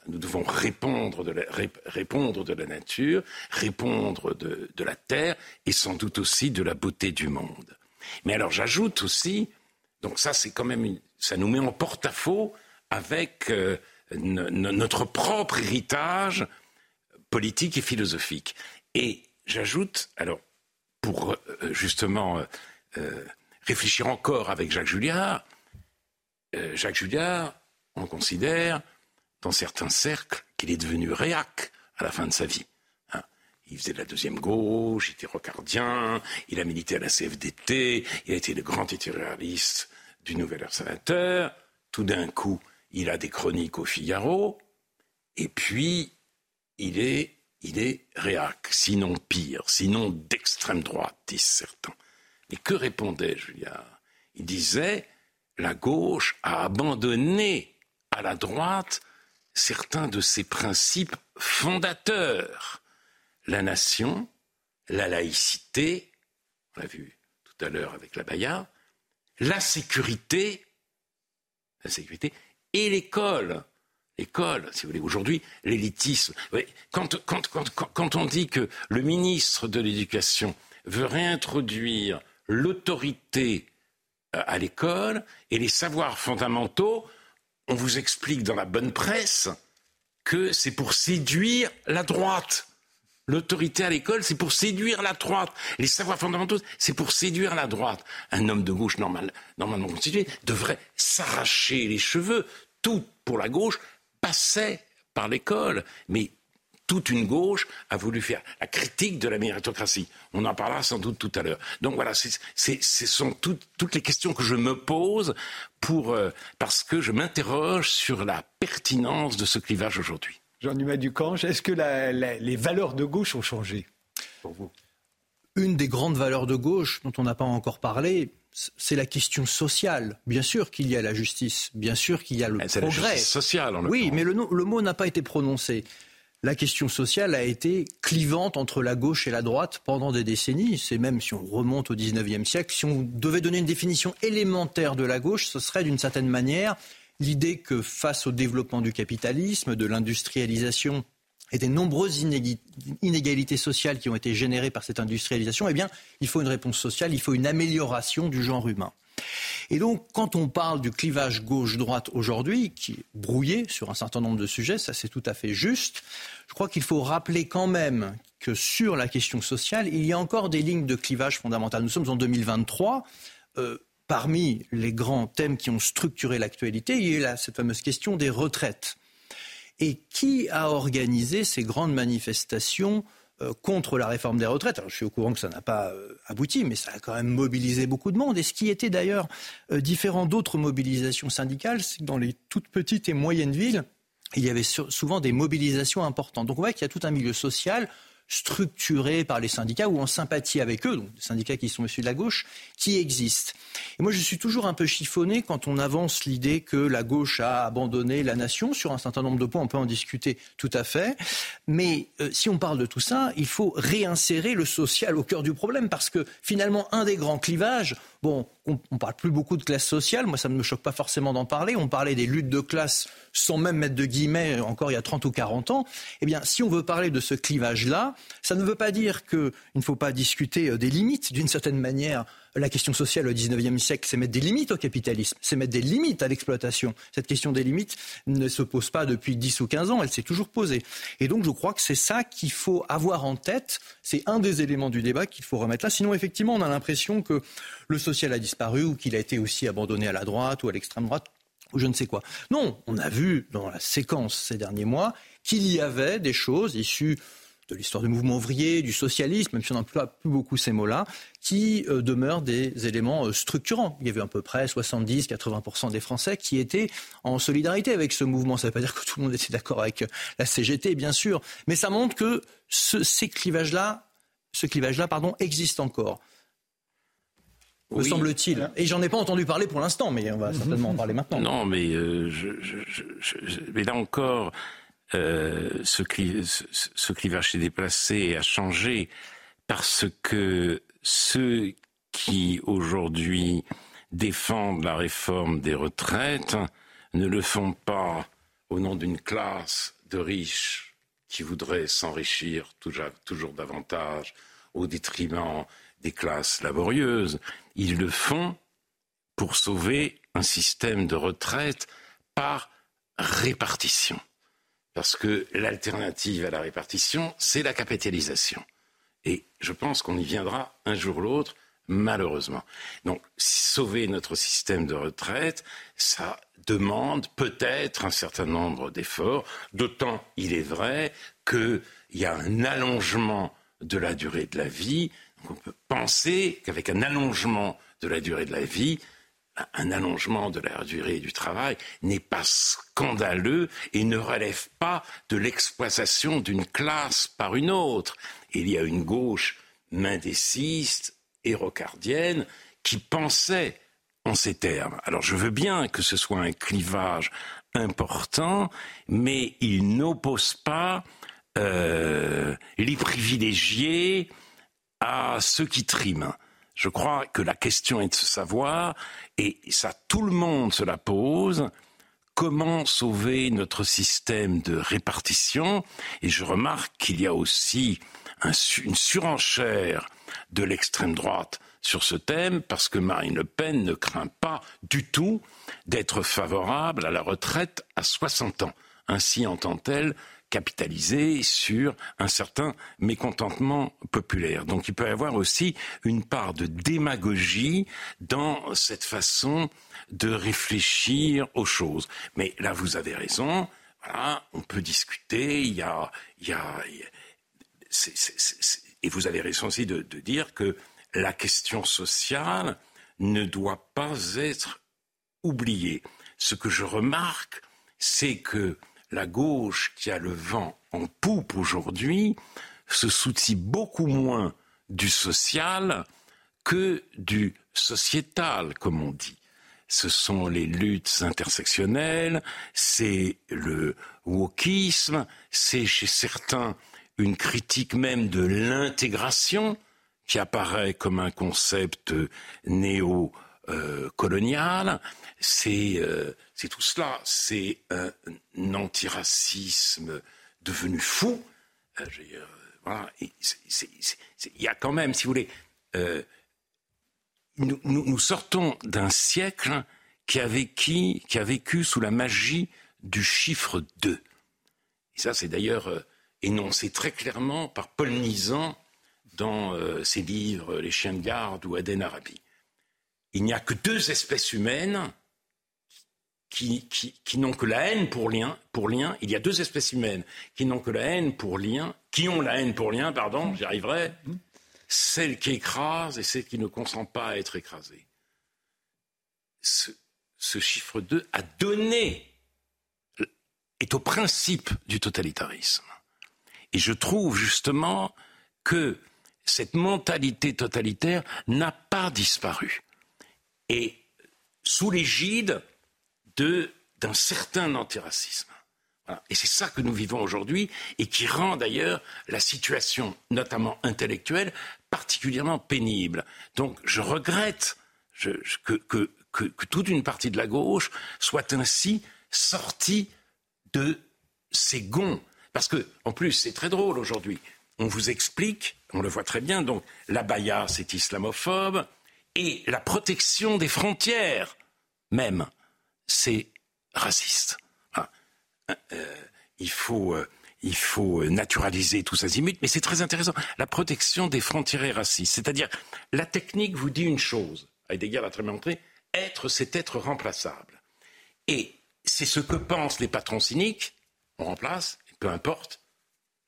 Nous devons répondre de la, nature, répondre de, de la terre et sans doute aussi de la beauté du monde. Mais alors j'ajoute aussi, donc ça c'est quand même, ça nous met en porte-à-faux avec euh, notre propre héritage politique et philosophique. Et j'ajoute, alors pour euh, justement euh, réfléchir encore avec Jacques Julliard, Jacques Julliard, on considère dans certains cercles qu'il est devenu réac à la fin de sa vie. Il faisait de la deuxième gauche, il était rocardien, il a milité à la CFDT, il a été le grand éditorialiste du Nouvel Observateur. Tout d'un coup, il a des chroniques au Figaro, et puis il est, il est réac, sinon pire, sinon d'extrême droite, disent certains. Mais que répondait Julliard Il disait la gauche a abandonné à la droite certains de ses principes fondateurs. La nation, la laïcité, on l'a vu tout à l'heure avec la Baya, la sécurité, la sécurité et l'école. L'école, si vous voulez, aujourd'hui, l'élitisme. Quand, on dit que le ministre de l'Éducation veut réintroduire l'autorité euh, à l'école et les savoirs fondamentaux, on vous explique dans la bonne presse que c'est pour séduire la droite. L'autorité à l'école, c'est pour séduire la droite. Les savoirs fondamentaux, c'est pour séduire la droite. Un homme de gauche normal, normalement constitué devrait s'arracher les cheveux. Tout pour la gauche passait par l'école. Mais toute une gauche a voulu faire la critique de la méritocratie. On en parlera sans doute tout à l'heure. Donc voilà, ce sont toutes les questions que je me pose pour, euh, parce que je m'interroge sur la pertinence de ce clivage aujourd'hui. Jean-Dumas Ducange, est-ce que les valeurs de gauche ont changé pour vous? Une des grandes valeurs de gauche dont on n'a pas encore parlé, c'est la question sociale. Bien sûr qu'il y a la justice, bien sûr qu'il y a le progrès. La justice sociale, en Oui, mais le, le mot n'a pas été prononcé la question sociale a été clivante entre la gauche et la droite pendant des décennies. C'est même si on remonte au XIXe siècle, si on devait donner une définition élémentaire de la gauche, ce serait d'une certaine manière l'idée que face au développement du capitalisme, de l'industrialisation et des nombreuses inégalités sociales qui ont été générées par cette industrialisation, eh bien, il faut une réponse sociale, il faut une amélioration du genre humain. Et donc, quand on parle du clivage gauche-droite aujourd'hui, qui est brouillé sur un certain nombre de sujets, ça c'est tout à fait juste, je crois qu'il faut rappeler quand même que sur la question sociale, il y a encore des lignes de clivage fondamentales. Nous sommes en 2023. Euh, parmi les grands thèmes qui ont structuré l'actualité, il y a cette fameuse question des retraites. Et qui a organisé ces grandes manifestations euh, contre la réforme des retraites? Je suis au courant que ça n'a pas euh, abouti, mais ça a quand même mobilisé beaucoup de monde. Et ce qui était d'ailleurs euh, différent d'autres mobilisations syndicales, c'est que dans les toutes petites et moyennes villes, il y avait souvent des mobilisations importantes. Donc on voit qu'il y a tout un milieu social structurés par les syndicats ou en sympathie avec eux, donc des syndicats qui sont issus de la gauche, qui existent. Et moi, je suis toujours un peu chiffonné quand on avance l'idée que la gauche a abandonné la nation. Sur un certain nombre de points, on peut en discuter tout à fait. Mais euh, si on parle de tout ça, il faut réinsérer le social au cœur du problème parce que finalement, un des grands clivages, bon, on, ne parle plus beaucoup de classe sociale. Moi, ça ne me choque pas forcément d'en parler. On parlait des luttes de classe sans même mettre de guillemets encore il y a 30 ou 40 ans. Eh bien, si on veut parler de ce clivage-là, ça ne veut pas dire qu'il ne faut pas discuter euh, des limites. D'une certaine manière, la question sociale au XIXe siècle, c'est mettre des limites au capitalisme, c'est mettre des limites à l'exploitation. Cette question des limites ne se pose pas depuis 10 ou 15 ans, elle s'est toujours posée. Et donc, je crois que c'est ça qu'il faut avoir en tête. C'est un des éléments du débat qu'il faut remettre là. Sinon, effectivement, on a l'impression que le social a disparu ou qu'il a été aussi abandonné à la droite ou à l'extrême droite ou je ne sais quoi. Non, on a vu dans la séquence ces derniers mois qu'il y avait des choses issues de l'histoire du mouvement ouvrier, du socialisme, même si on n'emploie plus beaucoup ces mots-là, qui euh, demeurent des éléments euh, structurants. Il y avait à peu près 70-80% des Français qui étaient en solidarité avec ce mouvement. Ça ne veut pas dire que tout le monde était d'accord avec euh, la CGT, bien sûr, mais ça montre que ce, ces clivages-là, ce clivage-là, pardon, existe encore me semble-t-il. Et j'en ai pas entendu parler pour l'instant, mais on va certainement en parler maintenant. Non, mais, euh, je, mais là encore, euh, ce, ce, clivage s'est déplacé et a changé parce que ceux qui aujourd'hui défendent la réforme des retraites ne le font pas au nom d'une classe de riches qui voudraient s'enrichir toujours, toujours davantage au détriment des classes laborieuses. Ils le font pour sauver un système de retraite par répartition. Parce que l'alternative à la répartition, c'est la capitalisation. Et je pense qu'on y viendra un jour ou l'autre, malheureusement. Donc, sauver notre système de retraite, ça demande peut-être un certain nombre d'efforts, d'autant il est vrai qu'il y a un allongement de la durée de la vie on peut penser qu'avec un allongement de la durée de la vie, un allongement de la durée du travail n'est pas scandaleux et ne relève pas de l'exploitation d'une classe par une autre. Il y a une gauche mendiciste, hérocardienne, qui pensait en ces termes. Alors je veux bien que ce soit un clivage important, mais il n'oppose pas euh, les privilégiés à ceux qui triment. Je crois que la question est de savoir, et ça tout le monde se la pose, comment sauver notre système de répartition? Et je remarque qu'il y a aussi une surenchère de l'extrême droite sur ce thème, parce que Marine Le Pen ne craint pas du tout d'être favorable à la retraite à 60 ans. Ainsi entend-elle capitaliser sur un certain mécontentement populaire. Donc il peut y avoir aussi une part de démagogie dans cette façon de réfléchir aux choses. Mais là, vous avez raison. Voilà, on peut discuter. Il y a, il y a, et vous avez raison aussi de, de dire que la question sociale ne doit pas être oubliée. Ce que je remarque, c'est que la gauche qui a le vent en poupe aujourd'hui se soucie beaucoup moins du social que du sociétal, comme on dit. Ce sont les luttes intersectionnelles, c'est le wokisme, c'est chez certains une critique même de l'intégration qui apparaît comme un concept néo-colonial. C'est euh, c'est tout cela. C'est un, antiracisme devenu fou. Euh, voilà. Il y a quand même, si vous voulez, euh, nous, nous, sortons d'un siècle qui a, vécu, qui a vécu sous la magie du chiffre 2. Et ça, c'est d'ailleurs euh, énoncé très clairement par Paul Nizan dans ses livres Les chiens de garde ou Aden Arabi. Il n'y a que deux espèces humaines qui, n'ont que la haine pour lien. Il y a deux espèces humaines qui n'ont que la haine pour lien, qui ont la haine pour lien, pardon, j'y arriverai. Celle qui écrase et celle qui ne consent pas à être écrasée. Ce, ce chiffre 2 a donné, est au principe du totalitarisme. Et je trouve justement que cette mentalité totalitaire n'a pas disparu. Et sous l'égide d'un certain antiracisme. Et c'est ça que nous vivons aujourd'hui et qui rend d'ailleurs la situation, notamment intellectuelle, particulièrement pénible. Donc je regrette que, toute une partie de la gauche soit ainsi sortie de ces gonds. Parce que, en plus, c'est très drôle aujourd'hui. On vous explique, on le voit très bien, donc la baya, c'est islamophobe, et la protection des frontières, même, c'est raciste. Euh, il faut, euh, il faut naturaliser tous azimuts, mais c'est très intéressant. La protection des frontières est raciste. C'est-à-dire, la technique vous dit une chose, Heidegger l'a très bien montré, être, c'est être remplaçable. Et c'est ce que pensent les patrons cyniques, on remplace, peu importe,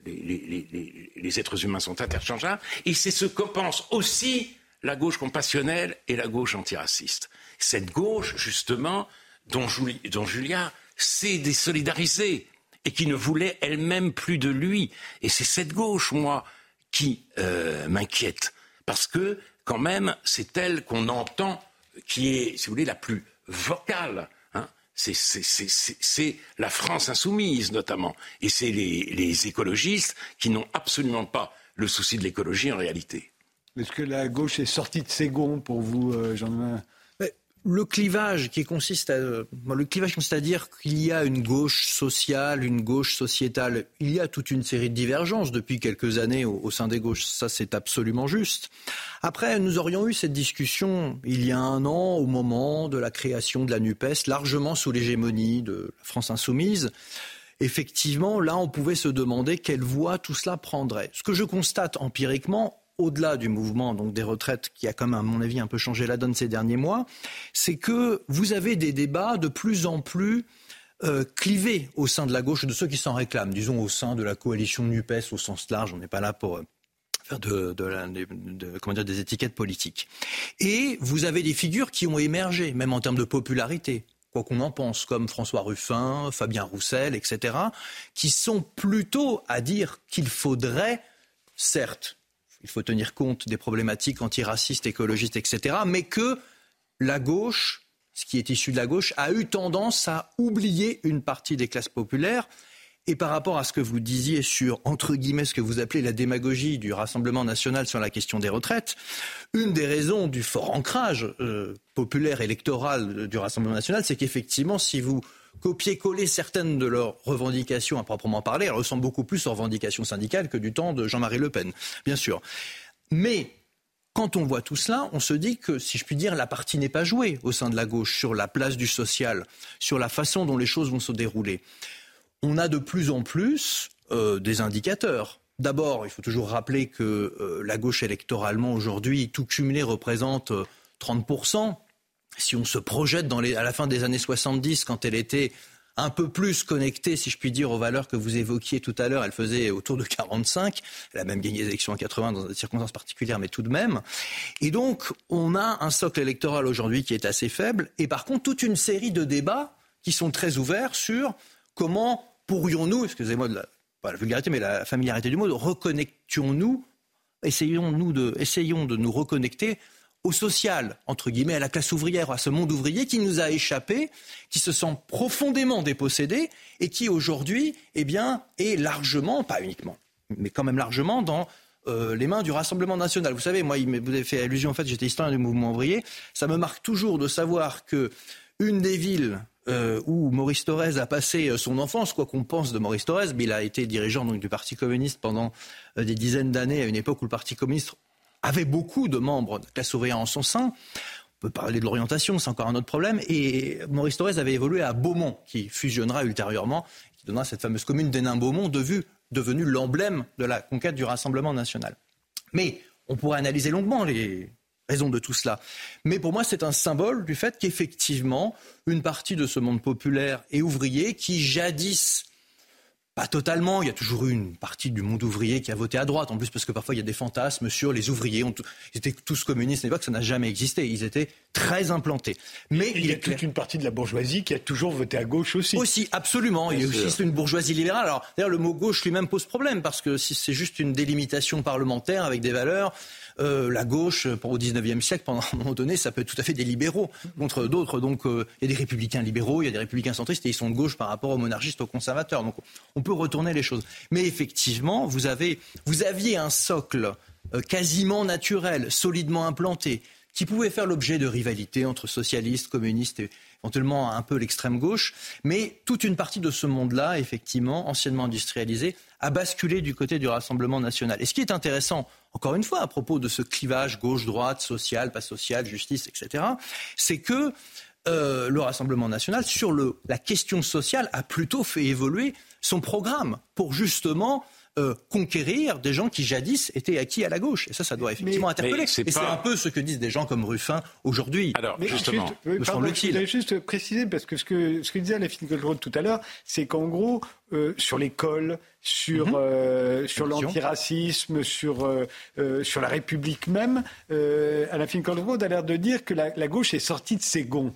les, les, êtres humains sont interchangeables, et c'est ce que pense aussi la gauche compassionnelle et la gauche antiraciste. Cette gauche, justement, dont, Julia s'est désolidarisée et qui ne voulait elle-même plus de lui. Et c'est cette gauche, moi, qui euh, m'inquiète. Parce que, quand même, c'est elle qu'on entend qui est, si vous voulez, la plus vocale. Hein. C'est la France insoumise, notamment. Et c'est les écologistes qui n'ont absolument pas le souci de l'écologie en réalité. Est-ce que la gauche est sortie de ses gonds pour vous, euh, Jean-Noël le clivage qui consiste à le clivage consiste à dire qu'il y a une gauche sociale, une gauche sociétale. Il y a toute une série de divergences depuis quelques années au, sein des gauches. Ça, c'est absolument juste. Après, nous aurions eu cette discussion il y a un an au moment de la création de la Nupes, largement sous l'hégémonie de la France insoumise. Effectivement, là, on pouvait se demander quelle voie tout cela prendrait. Ce que je constate empiriquement, au-delà du mouvement donc des retraites qui a quand même, à mon avis, un peu changé la donne ces derniers mois, c'est que vous avez des débats de plus en plus euh, clivés au sein de la gauche, de ceux qui s'en réclament, disons au sein de la coalition NUPES au sens large, on n'est pas là pour... Euh, de, de, comment dire, des étiquettes politiques. Et vous avez des figures qui ont émergé, même en termes de popularité, quoi qu'on en pense, comme François Ruffin, Fabien Roussel, etc., qui sont plutôt à dire qu'il faudrait, certes, il faut tenir compte des problématiques antiracistes, écologistes, etc., mais que la gauche, ce qui est issu de la gauche, a eu tendance à oublier une partie des classes populaires et par rapport à ce que vous disiez sur, entre guillemets, ce que vous appelez la démagogie du Rassemblement national sur la question des retraites, une des raisons du fort ancrage euh, populaire électoral du Rassemblement national, c'est qu'effectivement, si vous copiez-collez certaines de leurs revendications à proprement parler, elles ressemblent beaucoup plus aux revendications syndicales que du temps de Jean-Marie Le Pen, bien sûr. Mais quand on voit tout cela, on se dit que, si je puis dire, la partie n'est pas jouée au sein de la gauche sur la place du social, sur la façon dont les choses vont se dérouler on a de plus en plus euh, des indicateurs. D'abord, il faut toujours rappeler que euh, la gauche électoralement aujourd'hui, tout cumulé, représente 30%. Si on se projette à la fin des années 70, quand elle était un peu plus connectée, si je puis dire, aux valeurs que vous évoquiez tout à l'heure, elle faisait autour de 45. Elle a même gagné les élections en 80 dans des circonstances particulières, mais tout de même. Et donc, on a un socle électoral aujourd'hui qui est assez faible. Et par contre, toute une série de débats qui sont très ouverts sur comment pourrions-nous, excusez-moi de la, pas la vulgarité, mais la familiarité du mot, reconnections-nous, essayons-nous de, essayons de nous reconnecter au social, entre guillemets, à la classe ouvrière, à ce monde ouvrier qui nous a échappé, qui se sent profondément dépossédé et qui aujourd'hui, eh bien, est largement, pas uniquement, mais quand même largement dans euh, les mains du Rassemblement national. Vous savez, moi, vous avez fait allusion, en fait, j'étais historien du mouvement ouvrier. Ça me marque toujours de savoir que une des villes euh, où Maurice Thorez a passé euh, son enfance, quoi qu'on pense de Maurice Thorez, mais il a été dirigeant donc, du Parti communiste pendant des dizaines d'années, à une époque où le Parti communiste avait beaucoup de membres de classe ouvrière en son sein. On peut parler de l'orientation, c'est encore un autre problème. Et Maurice Thorez avait évolué à Beaumont, qui fusionnera ultérieurement, qui donnera cette fameuse commune d'Hénin-Beaumont, devenue l'emblème de la conquête du Rassemblement national. Mais on pourrait analyser longuement les, raison de tout cela. Mais pour moi, c'est un symbole du fait qu'effectivement, une partie de ce monde populaire et ouvrier qui jadis pas totalement. Il y a toujours eu une partie du monde ouvrier qui a voté à droite. En plus, parce que parfois, il y a des fantasmes sur les ouvriers. Ils étaient tous communistes à l'époque. Ça n'a jamais existé. Ils étaient très implantés. Mais il, y a toute une partie de la bourgeoisie qui a toujours voté à gauche aussi. Aussi, absolument. il y a aussi une bourgeoisie libérale. Alors, d'ailleurs, le mot gauche lui-même pose problème parce que si c'est juste une délimitation parlementaire avec des valeurs, euh, la gauche, au XIXe siècle, pendant un moment donné, ça peut être tout à fait des libéraux contre d'autres. Donc, euh, il y a des républicains libéraux, il y a des républicains centristes, et ils sont de gauche par rapport aux monarchistes, aux conservateurs. Donc, on peut retourner les choses. Mais effectivement, vous, avez, vous aviez un socle euh, quasiment naturel, solidement implanté, qui pouvait faire l'objet de rivalités entre socialistes, communistes et éventuellement un peu l'extrême gauche. Mais toute une partie de ce monde-là, effectivement, anciennement industrialisé, a basculé du côté du Rassemblement national. Et ce qui est intéressant, encore une fois, à propos de ce clivage gauche-droite, social, pas social, justice, etc., c'est que euh, le Rassemblement national, sur la question sociale, a plutôt fait évoluer son programme pour justement euh, conquérir des gens qui jadis étaient acquis à la gauche. Et ça, ça doit effectivement interpeller. Et c'est un peu ce que disent des gens comme Ruffin aujourd'hui. Alors, justement, me semble-t-il. Je voulais juste préciser, parce que ce que, ce que disait Alain Goldroth tout à l'heure, c'est qu'en gros, euh, sur l'école, sur, mhm. euh, sur l'antiracisme, sur, sur la République même, Alain Finkielkraut a l'air de dire que la, la gauche est sortie de ses gonds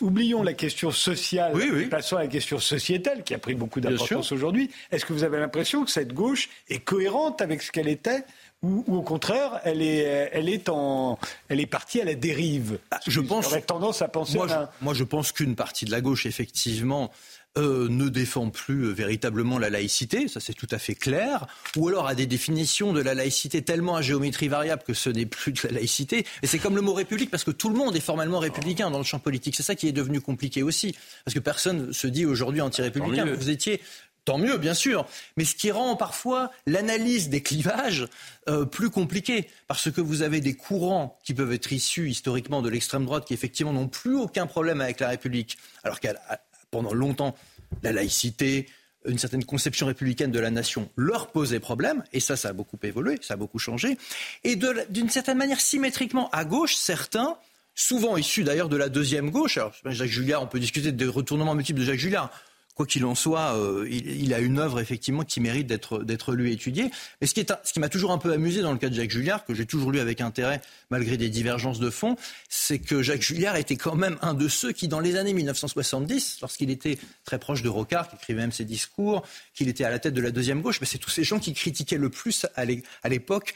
oublions la question sociale, oui, passons à la question sociétale qui a pris beaucoup d'importance aujourd'hui. Est-ce que vous avez l'impression que cette gauche est cohérente avec ce qu'elle était ou, au contraire, elle est, elle est en, elle est partie à la dérive? Bah, je pense. J'aurais tendance à penser. moi, je pense qu'une partie de la gauche, effectivement, euh, ne défend plus euh, véritablement la laïcité, ça c'est tout à fait clair, ou alors a des définitions de la laïcité tellement à géométrie variable que ce n'est plus de la laïcité. Et c'est comme le mot république, parce que tout le monde est formellement républicain dans le champ politique. C'est ça qui est devenu compliqué aussi, parce que personne se dit aujourd'hui anti-républicain. Vous étiez Tant mieux, bien sûr. Mais ce qui rend parfois l'analyse des clivages euh, plus compliquée, parce que vous avez des courants qui peuvent être issus historiquement de l'extrême droite, qui effectivement n'ont plus aucun problème avec la République, alors qu'à pendant longtemps, la laïcité, une certaine conception républicaine de la nation leur posait problème, et ça, ça a beaucoup évolué, ça a beaucoup changé. Et d'une certaine manière, symétriquement, à gauche, certains, souvent issus d'ailleurs de la deuxième gauche, alors Jacques Julliard, on peut discuter des retournements multiples de Jacques Julliard, quoi qu'il en soit, euh, il, a une œuvre effectivement qui mérite d'être lue et étudiée. Mais ce qui, ce qui m'a toujours un peu amusé dans le cas de Jacques Julliard, que j'ai toujours lu avec intérêt malgré des divergences de fond, c'est que Jacques Julliard était quand même un de ceux qui, dans les années 1970, lorsqu'il était très proche de Rocard, qui écrivait même ses discours, qu'il était à la tête de la deuxième gauche, mais c'est tous ces gens qui critiquaient le plus à l'époque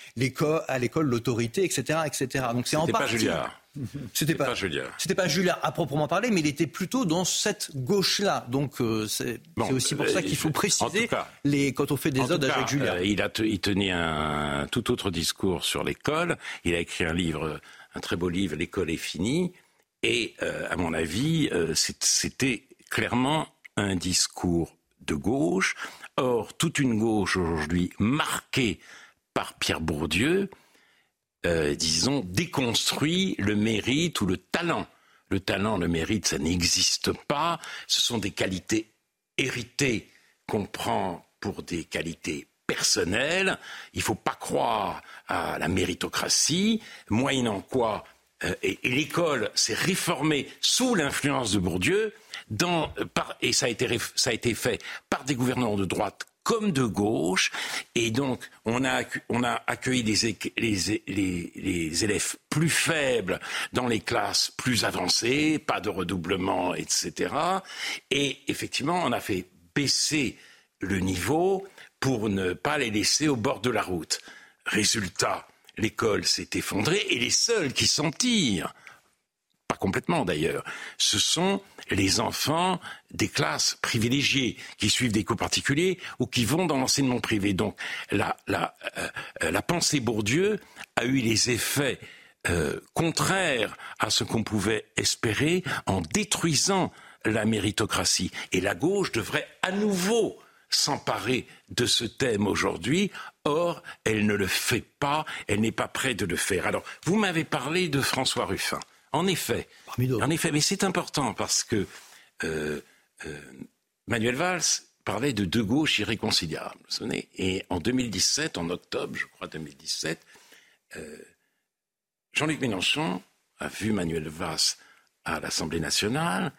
à l'école l'autorité, etc., etc. Donc c'est en partie. Pas Julliard. C'était pas, Julien. C'était pas Julien à proprement parler, mais il était plutôt dans cette gauche-là. Donc euh, c'est aussi pour ça euh, qu'il faut préciser les, quand on fait des odes Jacques Julien. Euh, il, a il tenait un tout autre discours sur l'école. Il a écrit un livre, un très beau livre, L'école est finie. Et à mon avis, c'était clairement un discours de gauche. Or, toute une gauche aujourd'hui marquée par Pierre Bourdieu, euh, disons, déconstruit le mérite ou le talent. Le talent, le mérite, ça n'existe pas. Ce sont des qualités héritées qu'on prend pour des qualités personnelles. Il ne faut pas croire à la méritocratie, moyennant quoi euh, et, l'école s'est réformée sous l'influence de Bourdieu, et ça a, été, ça a été fait par des gouverneurs de droite comme de gauche. Et donc, on a, on a accueilli les, les, les, élèves plus faibles dans les classes plus avancées, pas de redoublement, etc. Et effectivement, on a fait baisser le niveau pour ne pas les laisser au bord de la route. Résultat, l'école s'est effondrée et les seuls qui s'en tirent, complètement d'ailleurs, ce sont les enfants des classes privilégiées qui suivent des cours particuliers ou qui vont dans l'enseignement privé. Donc la, la, euh, la pensée Bourdieu a eu les effets euh, contraires à ce qu'on pouvait espérer en détruisant la méritocratie. Et la gauche devrait à nouveau s'emparer de ce thème aujourd'hui. Or, elle ne le fait pas, elle n'est pas prête de le faire. Alors, vous m'avez parlé de François Ruffin. En effet, en effet, mais c'est important parce que euh, euh, Manuel Valls parlait de deux gauches irréconciliables. Vous savez Et en 2017, en octobre, je crois 2017, euh, Jean-Luc Mélenchon a vu Manuel Valls à l'Assemblée nationale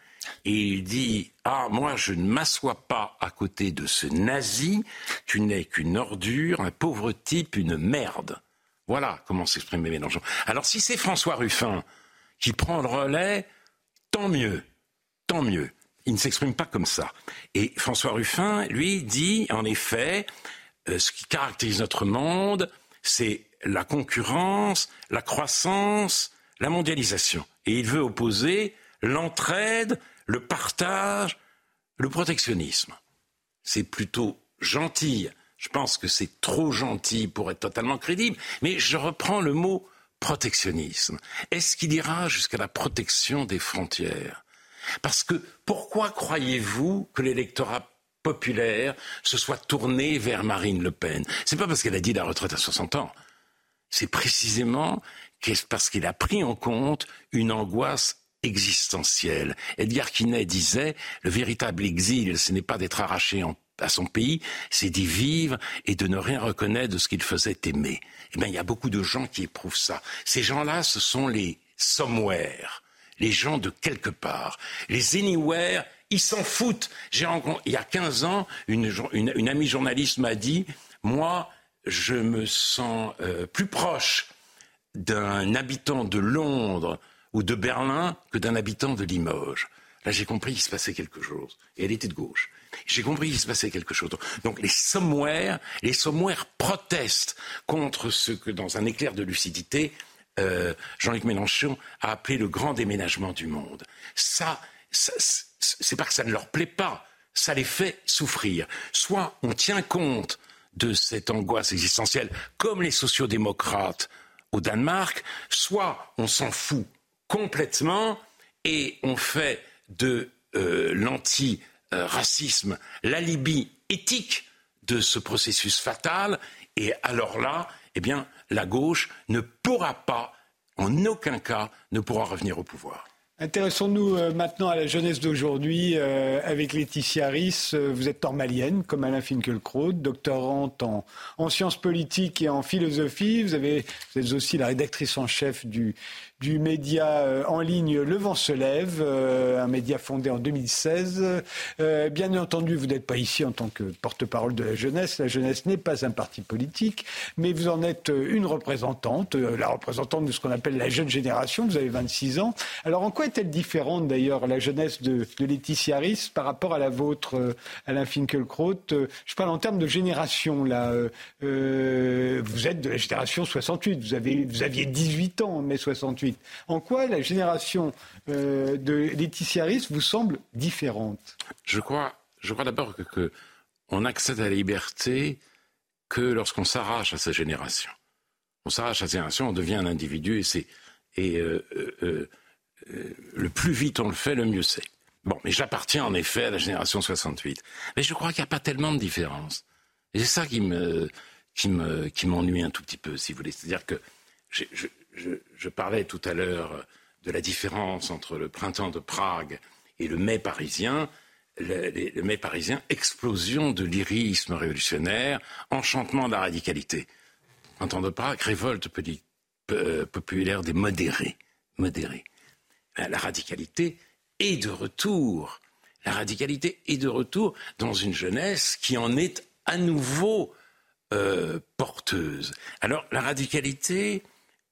et il dit Ah, moi, je ne m'assois pas à côté de ce nazi, tu n'es qu'une ordure, un pauvre type, une merde. Voilà comment s'exprimait Mélenchon. Alors, si c'est François Ruffin qui prend le relais, tant mieux, tant mieux. Il ne s'exprime pas comme ça. Et François Ruffin, lui, dit, en effet, euh, ce qui caractérise notre monde, c'est la concurrence, la croissance, la mondialisation. Et il veut opposer l'entraide, le partage, le protectionnisme. C'est plutôt gentil. Je pense que c'est trop gentil pour être totalement crédible. Mais je reprends le mot protectionnisme Est-ce qu'il ira jusqu'à la protection des frontières? Parce que pourquoi croyez-vous que l'électorat populaire se soit tourné vers Marine Le Pen? C'est pas parce qu'elle a dit la retraite à 60 ans. C'est précisément parce qu'il a pris en compte une angoisse existentielle. Edgar Quinet disait le véritable exil, ce n'est pas d'être arraché à son pays, c'est d'y vivre et de ne rien reconnaître de ce qu'il faisait aimer eh bien, il y a beaucoup de gens qui éprouvent ça. Ces gens-là, ce sont les somewhere, les gens de quelque part. Les anywhere, ils s'en foutent. J'ai rencontré, il y a 15 ans, une, amie journaliste m'a dit, moi, je me sens euh, plus proche d'un habitant de Londres ou de Berlin que d'un habitant de Limoges. Là, j'ai compris qu'il se passait quelque chose. Et elle était de gauche. J'ai compris qu'il se passait quelque chose. Donc les somewhere, les protestent contre ce que, dans un éclair de lucidité, euh, Jean-Luc Mélenchon a appelé le grand déménagement du monde. Ça, c'est pas que ça ne leur plaît pas, ça les fait souffrir. Soit on tient compte de cette angoisse existentielle, comme les sociodémocrates au Danemark, soit on s'en fout complètement et on fait de euh, l'anti racisme, l'alibi éthique de ce processus fatal. Et alors là, eh bien, la gauche ne pourra pas, en aucun cas, ne pourra revenir au pouvoir. Intéressons-nous euh, maintenant à la jeunesse d'aujourd'hui euh, avec Laetitia. Euh, vous êtes normalienne, comme Alain Finkielkraut, doctorante en, en, sciences politiques et en philosophie. Vous, avez, vous êtes aussi la rédactrice en chef du, du média euh, en ligne Le Vent se lève, euh, un média fondé en 2016. Euh, bien entendu, vous n'êtes pas ici en tant que porte-parole de la jeunesse. La jeunesse n'est pas un parti politique, mais vous en êtes une représentante, la représentante de ce qu'on appelle la jeune génération. Vous avez 26 ans. Alors, en quoi est-elle différente d'ailleurs la jeunesse de, Laetitia Ries par rapport à la vôtre, Alain Finkielkraut? Je parle en termes de génération là. vous êtes de la génération 68. Vous avez, vous aviez 18 ans en mai 68. En quoi la génération euh, de Laetitia Ries vous semble différente? Je crois, je crois d'abord que, on accède à la liberté que lorsqu'on s'arrache à sa génération. On s'arrache à sa génération, on devient un individu et c'est et euh, euh, le plus vite on le fait, le mieux c'est. Bon, mais j'appartiens en effet à la génération 68. Mais je crois qu'il n'y a pas tellement de différence. Et c'est ça qui me qui me qui m'ennuie un tout petit peu, si vous voulez. C'est-à-dire que je, parlais tout à l'heure de la différence entre le printemps de Prague et le mai parisien. Le, mai parisien, explosion de lyrisme révolutionnaire, enchantement de la radicalité. Printemps de Prague, révolte euh, populaire des modérés. modérés. La radicalité est de retour. La radicalité est de retour dans une jeunesse qui en est à nouveau euh, porteuse. Alors la radicalité,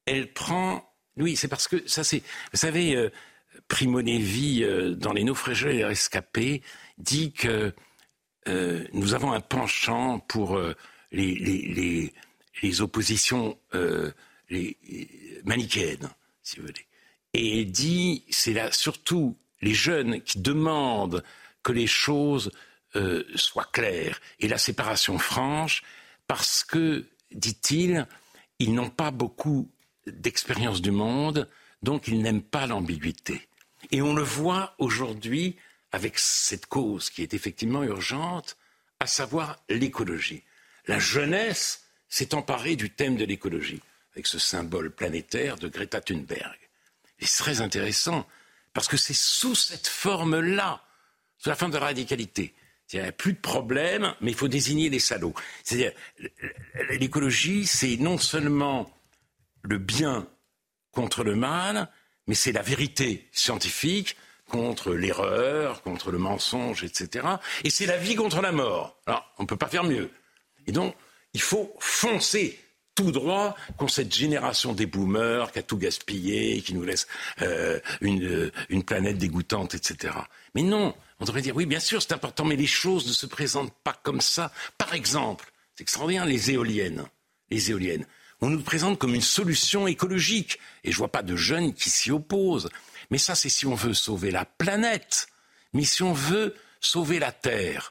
elle prend. Oui, c'est parce que ça, c'est. Vous savez, euh, Primo Levi, euh, dans Les naufragés rescapés, dit que euh, nous avons un penchant pour les, les, les, oppositions les, manichéennes, si vous voulez. Et il dit, c'est là surtout les jeunes qui demandent que les choses soient claires et la séparation franche, parce que, dit-il, ils n'ont pas beaucoup d'expérience du monde, donc ils n'aiment pas l'ambiguïté. Et on le voit aujourd'hui avec cette cause qui est effectivement urgente, à savoir l'écologie. La jeunesse s'est emparée du thème de l'écologie, avec ce symbole planétaire de Greta Thunberg. Et c'est très intéressant, parce que c'est sous cette forme-là, sous la forme de radicalité, il n'y a plus de problème, mais il faut désigner les salauds. C'est-à-dire, l'écologie, c'est non seulement le bien contre le mal, mais c'est la vérité scientifique contre l'erreur, contre le mensonge, etc. Et c'est la vie contre la mort. Alors, on ne peut pas faire mieux. Et donc, il faut foncer tout droit contre cette génération des boomers qui a tout gaspillé, qui nous laisse euh, une, euh, une planète dégoûtante, etc. Mais non, on devrait dire oui, bien sûr, c'est important, mais les choses ne se présentent pas comme ça. Par exemple, c'est extraordinaire, les éoliennes. Les éoliennes on nous présente comme une solution écologique. Et je vois pas de jeunes qui s'y opposent. Mais ça, c'est si on veut sauver la planète. Mais si on veut sauver la Terre,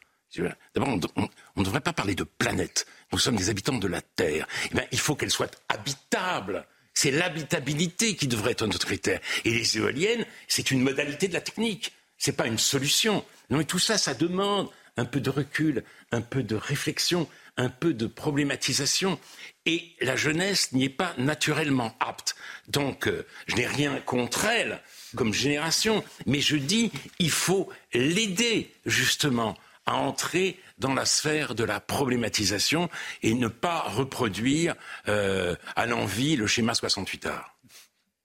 d'abord, on ne devrait pas parler de planète. Nous sommes des habitants de la Terre. Eh bien, il faut qu'elle soit habitable. C'est l'habitabilité qui devrait être notre critère. Et les éoliennes, c'est une modalité de la technique. Ce n'est pas une solution. Non, mais tout ça, ça demande un peu de recul, un peu de réflexion, un peu de problématisation. Et la jeunesse n'y est pas naturellement apte. Donc, euh, je n'ai rien contre elle comme génération, mais je dis, il faut l'aider justement à entrer dans la sphère de la problématisation et ne pas reproduire euh, à l'envie le schéma 68 art.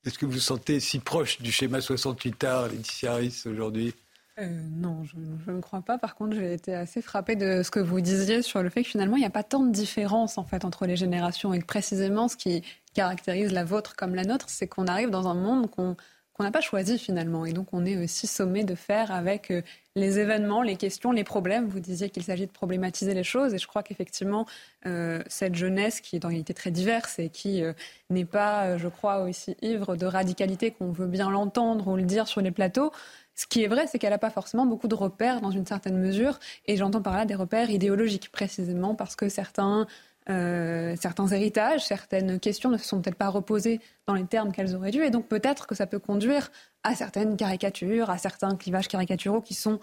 Est-ce que vous vous sentez si proche du schéma 68 art, Laetitia Harris, aujourd'hui? Euh, non, je, ne crois pas. Par contre, j'ai été assez frappée de ce que vous disiez sur le fait que finalement, il n'y a pas tant de différence en fait entre les générations et que précisément ce qui caractérise la vôtre comme la nôtre, c'est qu'on arrive dans un monde qu'on n'a pas choisi finalement. Et donc, on est aussi sommé de faire avec euh, les événements, les questions, les problèmes. Vous disiez qu'il s'agit de problématiser les choses. Et je crois qu'effectivement, euh, cette jeunesse qui est en réalité très diverse et qui n'est pas, je crois, aussi ivre de radicalité qu'on veut bien l'entendre ou le dire sur les plateaux, ce qui est vrai, c'est qu'elle n'a pas forcément beaucoup de repères dans une certaine mesure, et j'entends par là des repères idéologiques, précisément parce que certains, euh, certains héritages, certaines questions ne se sont peut-être pas reposées dans les termes qu'elles auraient dû, et donc peut-être que ça peut conduire à certaines caricatures, à certains clivages caricaturaux qui sont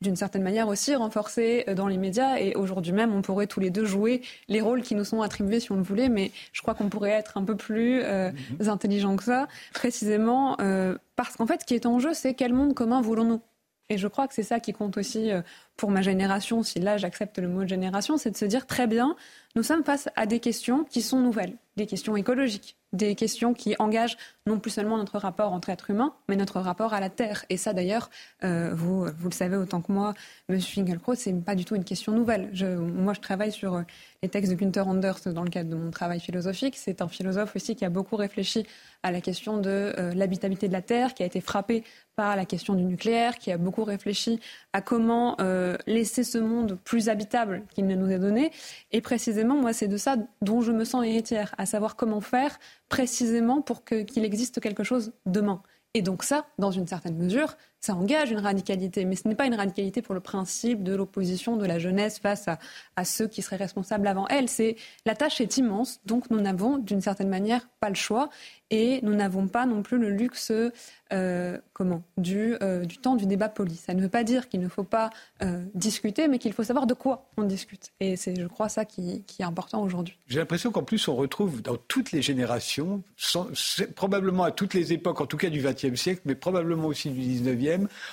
d'une certaine manière aussi renforcée dans les médias. Et aujourd'hui même, on pourrait tous les deux jouer les rôles qui nous sont attribués si on le voulait, mais je crois qu'on pourrait être un peu plus euh, mm-hmm. intelligent que ça, précisément euh, parce qu'en fait, ce qui est en jeu, c'est quel monde commun voulons-nous? Et je crois que c'est ça qui compte aussi euh, pour ma génération, si là j'accepte le mot de génération, c'est de se dire très bien, nous sommes face à des questions qui sont nouvelles, des questions écologiques, des questions qui engagent non plus seulement notre rapport entre êtres humains, mais notre rapport à la Terre. Et ça, d'ailleurs, euh, vous, vous le savez autant que moi, M. Finkielkraut, c'est pas du tout une question nouvelle. Je, moi, je travaille sur euh, les textes de Günther Anders dans le cadre de mon travail philosophique. C'est un philosophe aussi qui a beaucoup réfléchi à la question de euh, l'habitabilité de la Terre, qui a été frappé par la question du nucléaire, qui a beaucoup réfléchi à comment laisser ce monde plus habitable qu'il ne nous est donné. Et précisément, moi, c'est de ça dont je me sens héritière, à savoir comment faire précisément pour qu'il existe quelque chose demain. Et donc ça, dans une certaine mesure, ça engage une radicalité. Mais ce n'est pas une radicalité pour le principe de l'opposition de la jeunesse face à, ceux qui seraient responsables avant elle. C'est la tâche est immense, donc nous n'avons d'une certaine manière pas le choix et nous n'avons pas non plus le luxe euh, comment du, euh, du temps du débat poli. Ça ne veut pas dire qu'il ne faut pas euh, discuter, mais qu'il faut savoir de quoi on discute. Et c'est, je crois, ça qui, est important aujourd'hui. J'ai l'impression qu'en plus, on retrouve dans toutes les générations, probablement à toutes les époques, en tout cas du XXe siècle, mais probablement aussi du XIXe,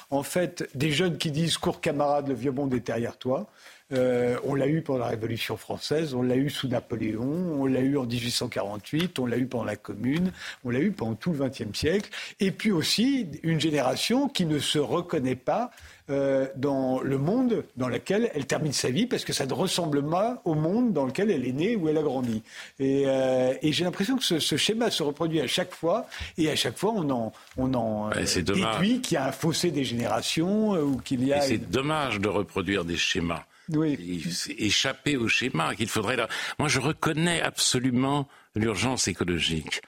en fait, des jeunes qui disent Cours camarade, le vieux monde est derrière toi. Euh, on l'a eu pendant la Révolution française, on l'a eu sous Napoléon, on l'a eu en 1848, on l'a eu pendant la Commune, on l'a eu pendant tout le XXe siècle. Et puis aussi une génération qui ne se reconnaît pas euh, dans le monde dans lequel elle termine sa vie, parce que ça ne ressemble pas au monde dans lequel elle est née ou elle a grandi. Et, euh, j'ai l'impression que ce, schéma se reproduit à chaque fois, et à chaque fois on en, on en déduit qu'il y a un fossé des générations ou qu'il y a. C'est dommage de reproduire des schémas. Oui. Échapper au schéma qu'il faudrait. Là. Moi, je reconnais absolument l'urgence écologique.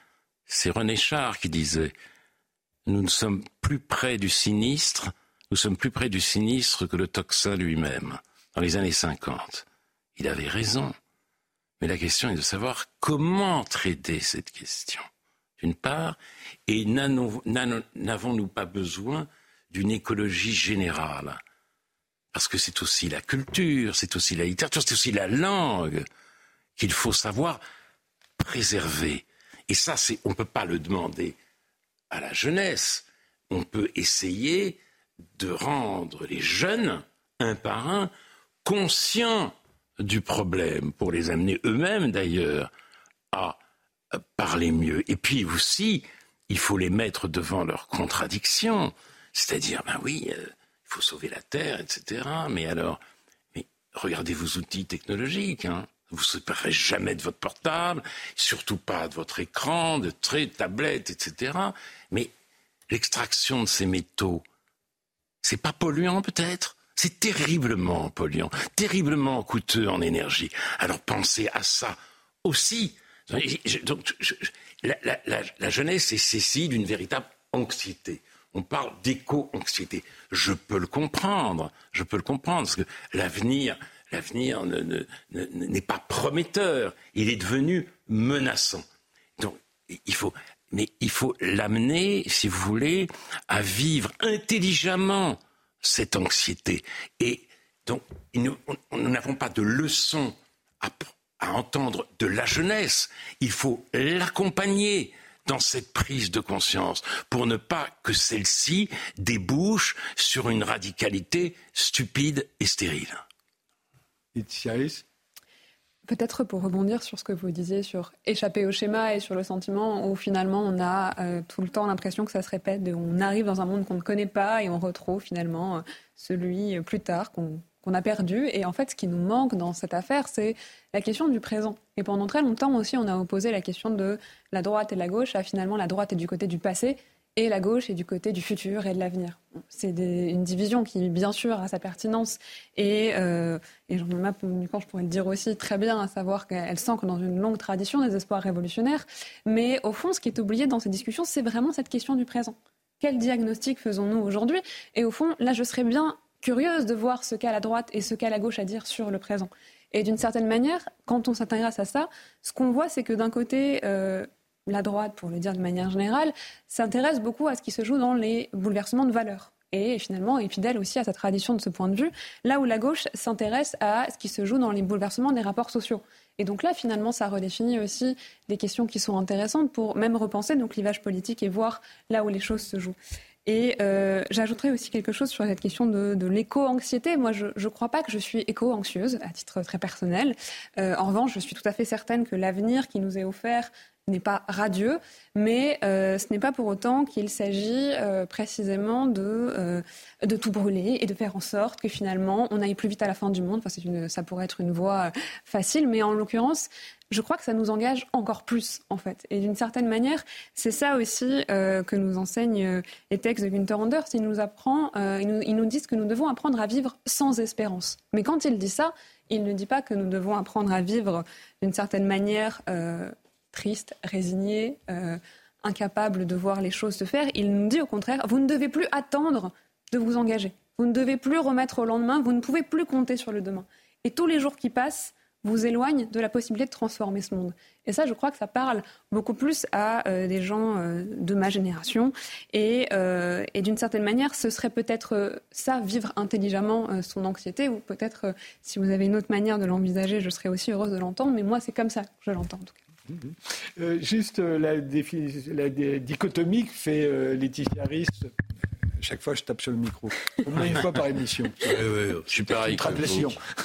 C'est René Char qui disait Nous ne sommes plus près du sinistre, nous sommes plus près du sinistre que le tocsin lui-même, dans les années 50. Il avait raison. Mais la question est de savoir comment traiter cette question, d'une part, et n'avons-nous pas besoin d'une écologie générale? Parce que c'est aussi la culture, c'est aussi la littérature, c'est aussi la langue qu'il faut savoir préserver. Et ça, on ne peut pas le demander à la jeunesse. On peut essayer de rendre les jeunes, un par un, conscients du problème, pour les amener eux-mêmes d'ailleurs à parler mieux. Et puis aussi, il faut les mettre devant leurs contradictions. C'est-à-dire, ben oui, euh, il faut sauver la Terre, etc. Mais alors, mais regardez vos outils technologiques. Hein. Vous ne séparez jamais de votre portable, surtout pas de votre écran, de traits, de tablettes, etc. Mais l'extraction de ces métaux, c'est pas polluant peut-être? C'est terriblement polluant, terriblement coûteux en énergie. Alors pensez à ça aussi. Donc, la, jeunesse est saisie d'une véritable anxiété. On parle d'éco-anxiété. Je peux le comprendre. Je peux le comprendre parce que l'avenir, l'avenir n'est pas prometteur. Il est devenu menaçant. Donc, il faut, mais il faut l'amener, si vous voulez, à vivre intelligemment cette anxiété. Et donc, nous n'avons pas de leçons à entendre de la jeunesse. Il faut l'accompagner dans cette prise de conscience pour ne pas que celle-ci débouche sur une radicalité stupide et stérile. Peut-être pour rebondir sur ce que vous disiez sur échapper au schéma et sur le sentiment où finalement on a euh, tout le temps l'impression que ça se répète, on arrive dans un monde qu'on ne connaît pas et on retrouve finalement euh, celui euh, plus tard qu'on a perdu. Et en fait, ce qui nous manque dans cette affaire, c'est la question du présent. Et pendant très longtemps aussi, on a opposé la question de la droite et la gauche à finalement la droite est du côté du passé et la gauche est du côté du futur et de l'avenir. C'est une division qui, bien sûr, a sa pertinence et, euh, et Jean-Marc je pourrais le dire aussi très bien, à savoir qu'elle s'ancre dans une longue tradition des espoirs révolutionnaires. Mais au fond, ce qui est oublié dans ces discussions, c'est vraiment cette question du présent. Quel diagnostic faisons-nous aujourd'hui? Et au fond, là, je serais bien curieuse de voir ce qu'a la droite et ce qu'a la gauche à dire sur le présent. Et d'une certaine manière, quand on s'intéresse à ça, ce qu'on voit, c'est que d'un côté, euh, la droite, pour le dire de manière générale, s'intéresse beaucoup à ce qui se joue dans les bouleversements de valeurs. et finalement est fidèle aussi à sa tradition de ce point de vue, là où la gauche s'intéresse à ce qui se joue dans les bouleversements des rapports sociaux. Et donc là, finalement, ça redéfinit aussi des questions qui sont intéressantes pour même repenser nos clivages politiques et voir là où les choses se jouent. Et euh, j'ajouterais aussi quelque chose sur cette question de, l'éco-anxiété. Moi, je ne crois pas que je suis éco-anxieuse, à titre très personnel. Euh, en revanche, je suis tout à fait certaine que l'avenir qui nous est offert n'est pas radieux, mais euh, ce n'est pas pour autant qu'il s'agit euh, précisément de, euh, de tout brûler et de faire en sorte que finalement on aille plus vite à la fin du monde. Enfin, une, ça pourrait être une voie facile, mais en l'occurrence, je crois que ça nous engage encore plus, en fait. Et d'une certaine manière, c'est ça aussi que nous enseignent les textes de Günther Anders. Il nous apprend, ils nous, ils nous disent que nous devons apprendre à vivre sans espérance. Mais quand il dit ça, il ne dit pas que nous devons apprendre à vivre d'une certaine manière triste, résigné, euh, incapable de voir les choses se faire. Il nous dit au contraire, vous ne devez plus attendre de vous engager. Vous ne devez plus remettre au lendemain, vous ne pouvez plus compter sur le demain. Et tous les jours qui passent vous éloignent de la possibilité de transformer ce monde. Et ça, je crois que ça parle beaucoup plus à euh, des gens euh, de ma génération. Et, d'une certaine manière, ce serait peut-être ça, vivre intelligemment son anxiété, ou peut-être, si vous avez une autre manière de l'envisager, je serais aussi heureuse de l'entendre. Mais moi, c'est comme ça que je l'entends en tout cas. Euh, juste euh, la, la, dichotomie que fait euh, Laetitia Ries. Chaque fois, je tape sur le micro. Au moins une fois par émission. *laughs* je suis pareil.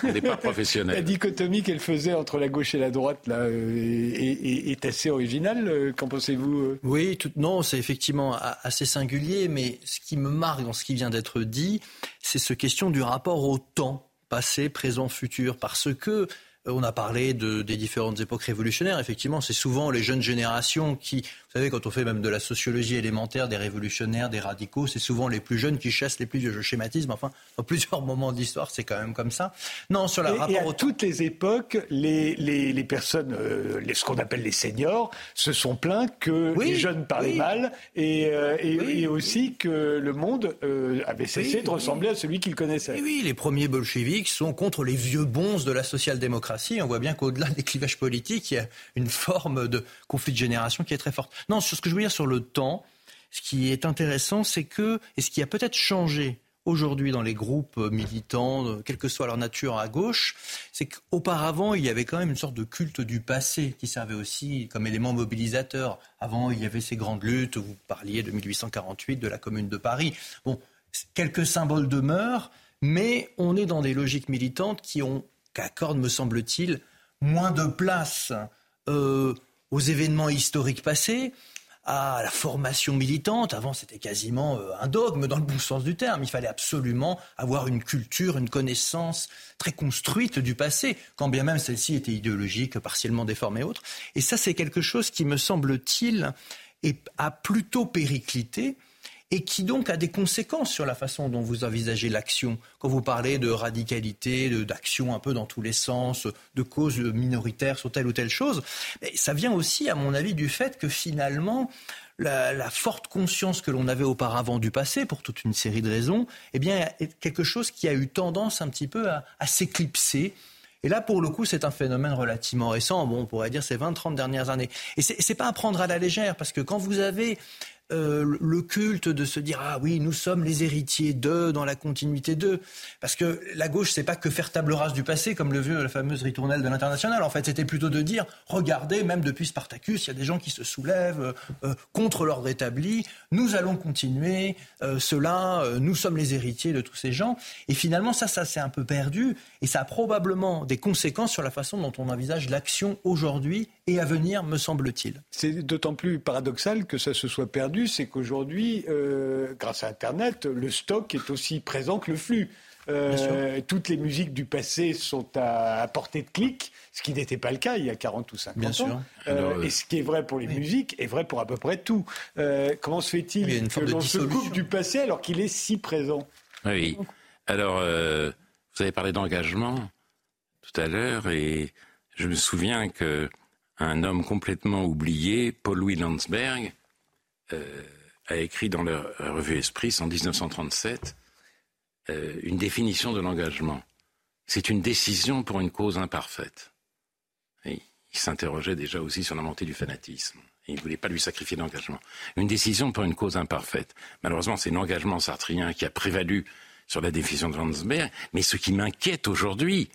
On n'est pas professionnel. *laughs* La dichotomie qu'elle faisait entre la gauche et la droite là, est, assez originale. Qu'en pensez-vous Oui, tout, non, c'est effectivement assez singulier. Mais ce qui me marque dans ce qui vient d'être dit, c'est ce question du rapport au temps passé, présent, futur. Parce que on a parlé de, des différentes époques révolutionnaires. Effectivement, c'est souvent les jeunes générations qui, savez, quand on fait même de la sociologie élémentaire, des révolutionnaires, des radicaux, c'est souvent les plus jeunes qui chassent les plus vieux. Je schématisme, enfin, dans plusieurs *laughs* moments de l'histoire, c'est quand même comme ça. Non, sur la et, rapport et à toutes les époques, les, les, les personnes, euh, les, ce qu'on appelle les seniors, se sont plaints que les jeunes parlaient mal et, euh, et, aussi que le monde euh, avait cessé de ressembler à celui qu'ils connaissaient. oui, les premiers bolcheviks sont contre les vieux bons de la social-démocratie. On voit bien qu'au-delà des clivages politiques, il y a une forme de conflit de génération qui est très forte. Non, sur ce que je veux dire sur le temps, ce qui est intéressant, c'est que, et ce qui a peut-être changé aujourd'hui dans les groupes militants, quelle que soit leur nature à gauche, c'est qu'auparavant, il y avait quand même une sorte de culte du passé qui servait aussi comme élément mobilisateur. Avant, il y avait ces grandes luttes, vous parliez de 1848, de la Commune de Paris. Bon, quelques symboles demeurent, mais on est dans des logiques militantes qui ont, qu'accordent, me semble-t-il, moins de place euh, aux événements historiques passés, à la formation militante. Avant, c'était quasiment euh, un dogme dans le bon sens du terme. Il fallait absolument avoir une culture, une connaissance très construite du passé, quand bien même celle-ci était idéologique, partiellement déformée et autres. Et ça, c'est quelque chose qui, me semble-t-il, a plutôt périclité et qui donc a des conséquences sur la façon dont vous envisagez l'action. Quand vous parlez de radicalité, d'action un peu dans tous les sens, de causes minoritaires sur telle ou telle chose, ça vient aussi, à mon avis, du fait que finalement, la, forte conscience que l'on avait auparavant du passé, pour toute une série de raisons, eh bien, est quelque chose qui a eu tendance un petit peu à, s'éclipser. Et là, pour le coup, c'est un phénomène relativement récent. Bon, on pourrait dire ces 20-30 dernières années. Et c'est pas à prendre à la légère, parce que quand vous avez euh, le culte de se dire ah oui nous sommes les héritiers d'eux dans la continuité d'eux. Parce que la gauche c'est pas que faire table rase du passé comme le veut la fameuse ritournelle de l'international. En fait c'était plutôt de dire regardez même depuis Spartacus il y a des gens qui se soulèvent euh, euh, contre l'ordre établi. Nous allons continuer cela nous sommes les héritiers de tous ces gens. Et finalement ça ça s'est un peu perdu. Et ça a probablement des conséquences sur la façon dont on envisage l'action aujourd'hui et à venir me semble-t-il. C'est d'autant plus paradoxal que ça se soit perdu c'est qu'aujourd'hui, euh, grâce à Internet, le stock est aussi présent que le flux. Euh, toutes les musiques du passé sont à, portée de clic, ce qui n'était pas le cas il y a 40 ou 50 Bien ans. Sûr. Euh, et ce qui est vrai pour les musiques est vrai pour à peu près tout. comment se fait-il que l'on se coupe du passé alors qu'il est si présent? Oui. Alors, vous avez parlé d'engagement tout à l'heure et je me souviens que un homme complètement oublié, Paul-Louis Landsberg, euh, a écrit dans la revue Esprit en 1937 euh, une définition de l'engagement. C'est une décision pour une cause imparfaite. il s'interrogeait déjà aussi sur la montée du fanatisme. Il ne voulait pas lui sacrifier d'engagement. Une décision pour une cause imparfaite. Malheureusement, c'est l'engagement sartrien qui a prévalu sur la décision de Landsberg. Mais ce qui m'inquiète aujourd'hui,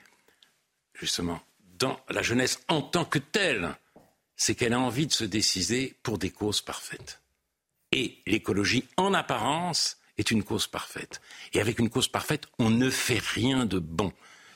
justement, dans la jeunesse en tant que telle, c'est qu'elle a envie de se décider pour des causes parfaites. Et l'écologie, en apparence, est une cause parfaite. Et avec une cause parfaite, on ne fait rien de bon.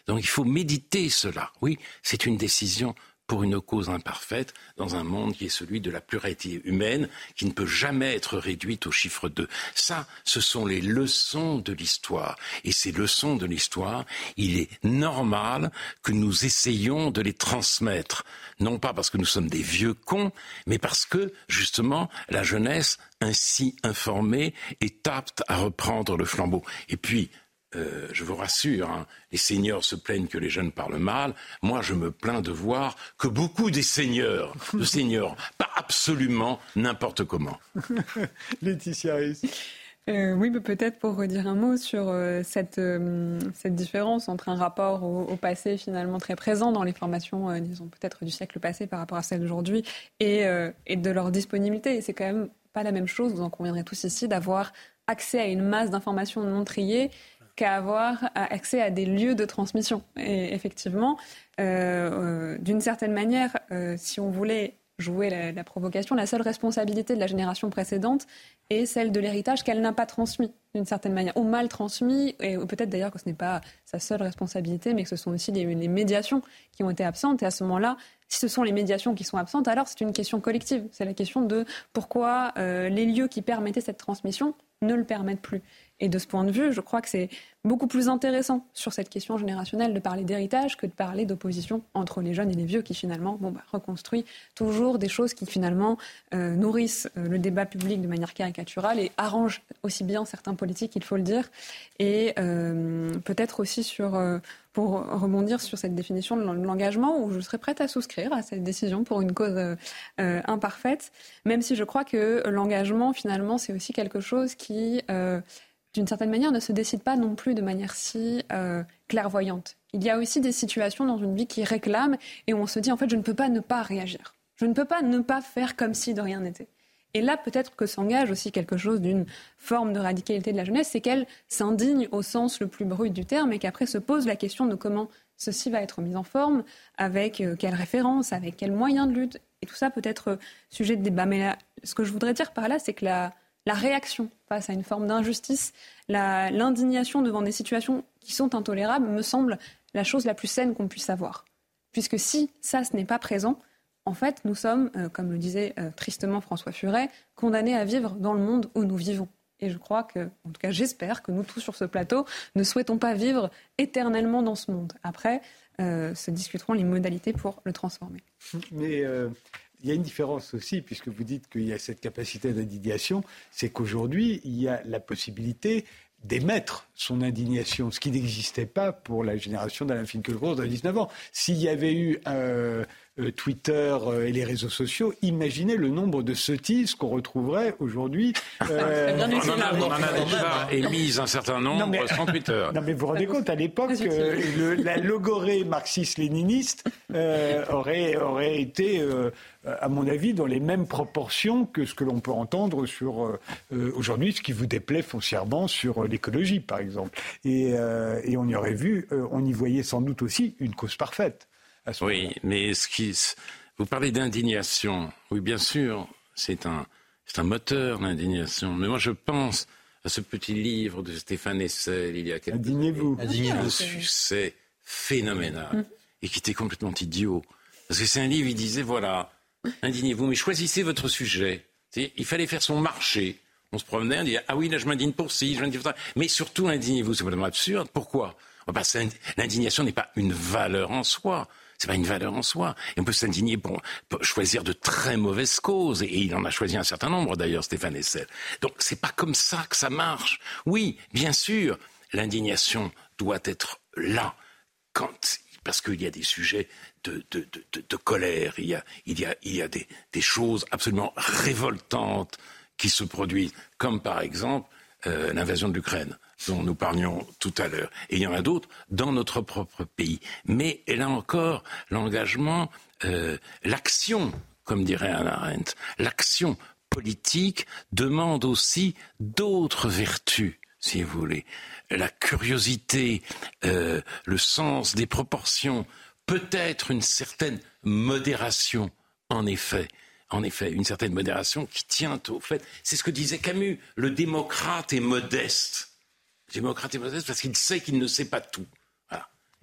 Donc il faut méditer cela. Oui, c'est une décision pour une cause imparfaite dans un monde qui est celui de la pluralité humaine, qui ne peut jamais être réduite au chiffre 2. Ça, ce sont les leçons de l'histoire. Et ces leçons de l'histoire, il est normal que nous essayions de les transmettre. Non pas parce que nous sommes des vieux cons, mais parce que, justement, la jeunesse, ainsi informée, est apte à reprendre le flambeau. Et puis, euh, je vous rassure, hein, les seigneurs se plaignent que les jeunes parlent mal. Moi, je me plains de voir que beaucoup des seigneurs, de seigneurs, *laughs* pas absolument n'importe comment. *laughs* Laetitia euh, oui, peut-être pour redire un mot sur euh, cette, cette différence entre un rapport au, passé finalement très présent dans les formations, disons peut-être du siècle passé par rapport à celle d'aujourd'hui, et, et de leur disponibilité. Et c'est quand même pas la même chose, vous en conviendrez tous ici, d'avoir accès à une masse d'informations non triées qu'à avoir accès à des lieux de transmission. Et effectivement, euh, euh, d'une certaine manière, euh, si on voulait jouer la, provocation, la seule responsabilité de la génération précédente est celle de l'héritage qu'elle n'a pas transmis, d'une certaine manière, ou mal transmis, et peut-être d'ailleurs que ce n'est pas sa seule responsabilité, mais que ce sont aussi les, les médiations qui ont été absentes. Et à ce moment-là, si ce sont les médiations qui sont absentes, alors c'est une question collective. C'est la question de pourquoi les lieux qui permettaient cette transmission ne le permettent plus. Et de ce point de vue, je crois que c'est beaucoup plus intéressant sur cette question générationnelle de parler d'héritage que de parler d'opposition entre les jeunes et les vieux qui finalement bah, reconstruit toujours des choses qui finalement euh, nourrissent euh, le débat public de manière caricaturale et arrangent aussi bien certains politiques, il faut le dire. Et euh, peut-être aussi sur, pour rebondir sur cette définition de l'engagement, où je serais prête à souscrire à cette décision pour une cause imparfaite, même si je crois que l'engagement finalement c'est aussi quelque chose qui d'une certaine manière, ne se décide pas non plus de manière si euh, clairvoyante. Il y a aussi des situations dans une vie qui réclament et où on se dit, en fait, je ne peux pas ne pas réagir. Je ne peux pas ne pas faire comme si de rien n'était. Et là, peut-être que s'engage aussi quelque chose d'une forme de radicalité de la jeunesse, c'est qu'elle s'indigne au sens le plus brut du terme et qu'après se pose la question de comment ceci va être mis en forme, avec euh, quelle référence, avec quels moyens de lutte. Et tout ça peut être sujet de débat. Mais ce que je voudrais dire par là, c'est que la, la réaction face à une forme d'injustice, l'indignation devant des situations qui sont intolérables me semble la chose la plus saine qu'on puisse avoir. Puisque si ça, ce n'est pas présent, en fait, nous sommes, euh, comme le disait euh, tristement François Furet, condamnés à vivre dans le monde où nous vivons. Et je crois que, en tout cas, j'espère que nous tous sur ce plateau ne souhaitons pas vivre éternellement dans ce monde. Après, euh, se discuteront les modalités pour le transformer. Mais il y a une différence aussi, puisque vous dites qu'il y a cette capacité d'indignation, c'est qu'aujourd'hui, il y a la possibilité d'émettre son indignation, ce qui n'existait pas pour la génération d'Alain Finkielkraut de 19 ans. S'il y avait eu euh, Twitter euh, et les réseaux sociaux, imaginez le nombre de sottises qu'on retrouverait aujourd'hui. *laughs* Euh, on, en a, déjà émis un certain nombre mais, sur Twitter. *laughs* Non mais vous vous rendez compte, à l'époque, la logorée marxiste-léniniste *laughs* aurait, aurait été, à mon avis, dans les mêmes proportions que ce que l'on peut entendre sur aujourd'hui, ce qui vous déplaît foncièrement sur l'écologie, par exemple. Et, et on y aurait vu, on y voyait sans doute aussi une cause parfaite. Oui, mais ce qui, vous parlez d'indignation. Oui, bien sûr, c'est un, c'est un moteur, l'indignation. Mais moi, je pense à ce petit livre de Stéphane Hessel, il y a quelques Indignez-vous. Un succès phénoménal. Et qui était complètement idiot. Parce que c'est un livre, il disait, voilà, indignez-vous, mais choisissez votre sujet. Il fallait faire son marché. On se promenait, on disait, ah oui, là, je m'indigne pour ci, je m'indigne pour ça. Mais surtout, indignez-vous, c'est complètement absurde. Pourquoi? Parce que l'indignation n'est pas une valeur en soi. C'est pas une valeur en soi. On peut s'indigner pour, choisir de très mauvaises causes. Et, il en a choisi un certain nombre d'ailleurs, Stéphane Essel. Donc c'est pas comme ça que ça marche. Oui, bien sûr, l'indignation doit être là quand parce qu'il y a des sujets de, colère, il y a, des, choses absolument révoltantes qui se produisent, comme par exemple euh, l'invasion de l'Ukraine dont nous parlions tout à l'heure. Et il y en a d'autres dans notre propre pays. Mais là encore, l'engagement, euh, l'action comme dirait Anna Arendt. L'action politique demande aussi d'autres vertus, si vous voulez. La curiosité, euh, le sens des proportions, peut-être une certaine modération, en effet. En effet, une certaine modération qui tient au fait. C'est ce que disait Camus. Le démocrate est modeste. Démocrate modeste parce qu'il sait qu'il ne sait pas tout.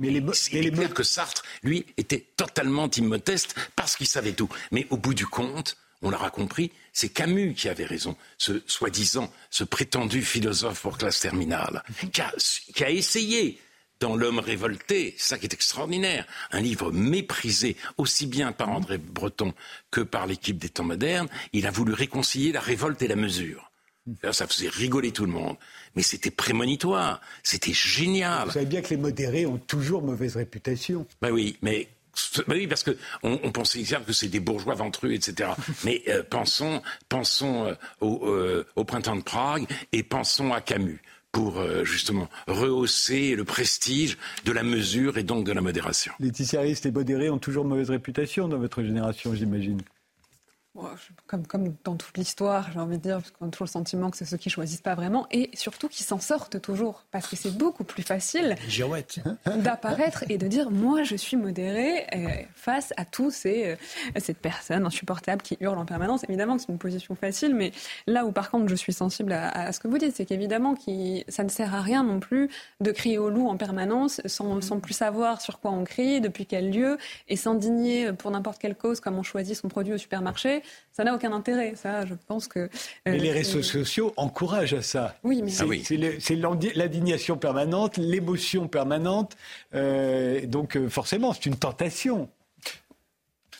Mais les, il est clair que Sartre, lui, était totalement immodeste parce qu'il savait tout. Mais au bout du compte, on l'aura compris, c'est Camus qui avait raison, ce soi-disant, ce prétendu philosophe pour classe terminale, qui a, qui a essayé dans L'homme révolté, ça qui est extraordinaire, un livre méprisé aussi bien par André Breton que par l'équipe des temps modernes, il a voulu réconcilier la révolte et la mesure. Ça faisait rigoler tout le monde. Mais c'était prémonitoire, c'était génial. Vous savez bien que les modérés ont toujours mauvaise réputation. Ben oui, mais ben oui, parce qu'on on pensait que c'est des bourgeois ventrus, etc. *laughs* Mais euh, pensons, pensons euh, au, euh, au, printemps de Prague et pensons à Camus pour justement rehausser le prestige de la mesure et donc de la modération. Les tissiaristes et modérés ont toujours mauvaise réputation dans votre génération, j'imagine comme, comme dans toute l'histoire, j'ai envie de dire, parce qu'on a toujours le sentiment que c'est ceux qui choisissent pas vraiment, et surtout qui s'en sortent toujours, parce que c'est beaucoup plus facile d'apparaître et de dire moi je suis modéré euh, face à tous ces euh, cette personne insupportable qui hurle en permanence. Évidemment que c'est une position facile, mais là où par contre je suis sensible à, ce que vous dites, c'est qu'évidemment ça ne sert à rien non plus de crier au loup en permanence sans, sans plus savoir sur quoi on crie, depuis quel lieu, et s'indigner pour n'importe quelle cause comme on choisit son produit au supermarché ça n'a aucun intérêt. Ça, je pense que. mais les euh, réseaux sociaux encouragent à ça. Oui, mais c'est l'indignation permanente, l'émotion permanente. Euh, donc, euh, forcément, c'est une tentation.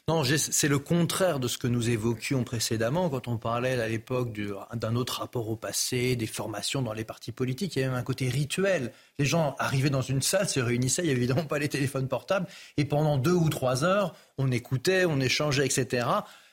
Non, c'est le contraire de ce que nous évoquions précédemment quand on parlait à l'époque d'un autre rapport au passé, des formations dans les partis politiques. Il y avait même un côté rituel. Les gens arrivaient dans une salle, se réunissaient, il n'y avait évidemment pas les téléphones portables, et pendant deux ou trois heures, on écoutait, on échangeait, etc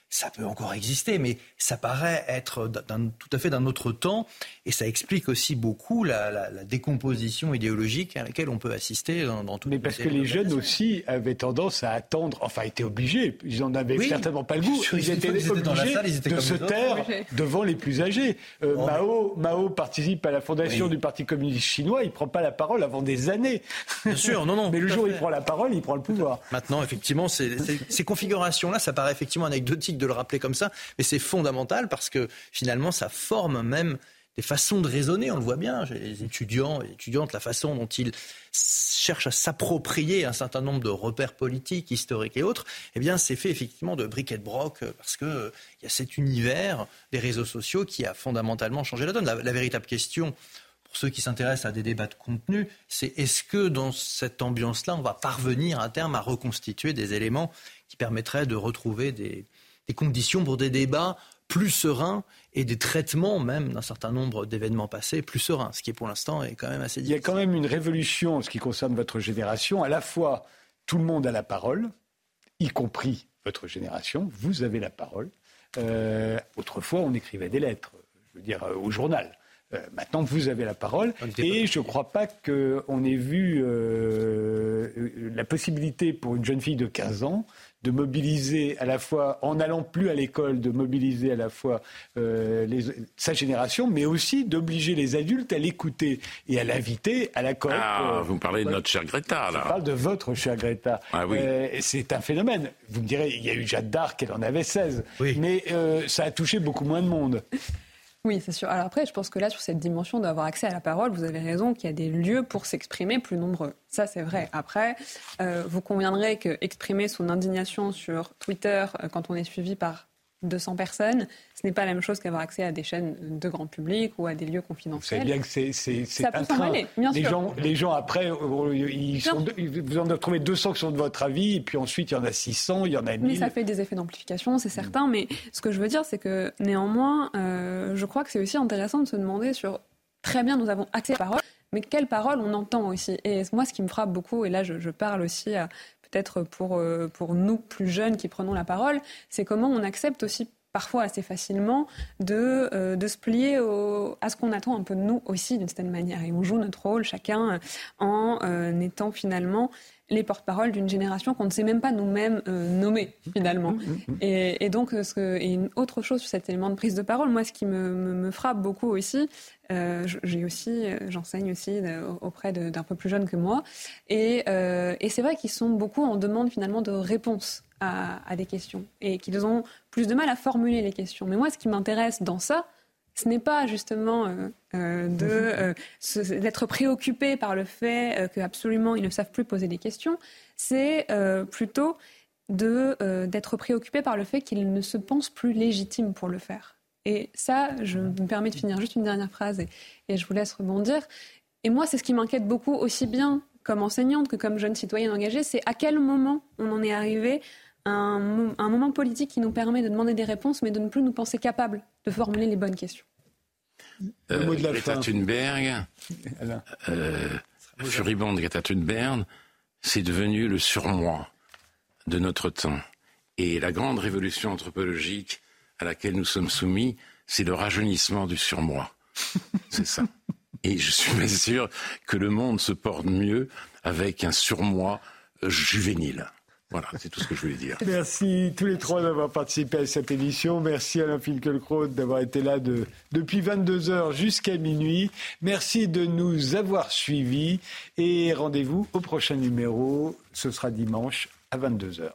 ça peut encore exister, mais ça paraît être tout à fait d'un autre temps, et ça explique aussi beaucoup la, décomposition idéologique à laquelle on peut assister dans, dans Mais parce que les jeunes aussi avaient tendance à attendre, enfin étaient obligés, ils n'en avaient certainement pas le goût, ils, étaient, obligés de se taire devant les plus âgés. Euh, Mao, Mao participe à la fondation du Parti communiste chinois, il ne prend pas la parole avant des années. Bien sûr, non, non. *laughs* mais le jour où il prend la parole, il prend le pouvoir. Maintenant, effectivement, ces configurations-là, ça paraît effectivement anecdotique de le rappeler comme ça, mais c'est fondamental parce que finalement, ça forme même des façons de raisonner, on le voit bien, les étudiants et étudiantes, la façon dont ils cherchent à s'approprier un certain nombre de repères politiques, historiques et autres, eh bien c'est fait effectivement de briquet et de broc parce qu'il euh, y a cet univers des réseaux sociaux qui a fondamentalement changé la donne. La, véritable question pour ceux qui s'intéressent à des débats de contenu, c'est est-ce que dans cette ambiance-là, on va parvenir à terme à reconstituer des éléments qui permettraient de retrouver des, des conditions pour des débats plus sereins et des traitements même d'un certain nombre d'événements passés plus sereins, ce qui est pour l'instant est quand même assez difficile. Il y a quand même une révolution en ce qui concerne votre génération. À la fois, tout le monde a la parole, y compris votre génération. Vous avez la parole. Euh, autrefois, on écrivait des lettres, je veux dire, euh, au journal. Euh, maintenant, vous avez la parole. Et je ne crois pas qu'on ait vu la possibilité pour une jeune fille de 15 ans de mobiliser à la fois, en n'allant plus à l'école, de mobiliser à la fois euh, les, sa génération, mais aussi d'obliger les adultes à l'écouter et à l'inviter à la collecte. Ah, vous parlez de notre chère Greta, là. Je parle de votre chère Greta. Ah, oui. Euh, c'est un phénomène. Vous me direz, il y a eu Jeanne d'Arc, elle en avait 16. Mais euh, ça a touché beaucoup moins de monde. Oui, c'est sûr. Alors après, je pense que là, sur cette dimension d'avoir accès à la parole, vous avez raison qu'il y a des lieux pour s'exprimer plus nombreux. Ça, c'est vrai. Après, euh, vous conviendrez qu'exprimer son indignation sur Twitter euh, quand on est suivi par 200 personnes, ce n'est pas la même chose qu'avoir accès à des chaînes de grand public ou à des lieux confidentiels. Savez bien que c'est un train. bien les, sûr. Gens, les gens, après, euh, ils sont, vous en trouvez 200 qui sont de votre avis, et puis ensuite, il y en a 600, il y en a 1000. Mais ça fait des effets d'amplification, c'est certain. Mais ce que je veux dire, c'est que néanmoins, euh, je crois que c'est aussi intéressant de se demander sur, très bien, nous avons accès à la parole, mais quelle parole on entend aussi. Et moi, ce qui me frappe beaucoup, et là, je, je parle aussi à peut-être pour, euh, pour nous plus jeunes qui prenons la parole, c'est comment on accepte aussi parfois assez facilement de, euh, de se plier à ce qu'on attend un peu de nous aussi d'une certaine manière. Et on joue notre rôle chacun euh, en euh, étant finalement les porte-parole d'une génération qu'on ne sait même pas nous-mêmes nommer finalement. Mmh, mmh, mmh. Et, donc, ce que, et une autre chose sur cet élément de prise de parole, moi, ce qui me, me, frappe beaucoup aussi, j'ai aussi, j'enseigne aussi auprès d'un peu plus jeunes que moi, et, et c'est vrai qu'ils sont beaucoup en demande finalement de réponses à, des questions et qu'ils ont plus de mal à formuler les questions. Mais moi, ce qui m'intéresse dans ça, ce n'est pas justement euh, euh, euh, d'être préoccupé par le fait qu'absolument ils ne savent plus poser des questions, c'est plutôt d'être préoccupé par le fait qu'ils ne se pensent plus légitimes pour le faire. Et ça, je me permets de finir juste une dernière phrase et, et je vous laisse rebondir. Et moi, c'est ce qui m'inquiète beaucoup, aussi bien comme enseignante que comme jeune citoyenne engagée, c'est à quel moment on en est arrivé un, moment politique qui nous permet de demander des réponses, mais de ne plus nous penser capables de formuler les bonnes questions. Euh, Greta Thunberg, *laughs* euh, furibonde Greta Thunberg, c'est devenu le surmoi de notre temps. Et la grande révolution anthropologique à laquelle nous sommes soumis, c'est le rajeunissement du surmoi. *laughs* C'est ça. Et je suis bien sûr que le monde se porte mieux avec un surmoi juvénile. Voilà, c'est tout ce que je voulais dire. Merci tous les trois d'avoir participé à cette émission. Merci Alain Finkielkraut d'avoir été là de, depuis 22h jusqu'à minuit. Merci de nous avoir suivis et rendez-vous au prochain numéro. Ce sera dimanche à 22h.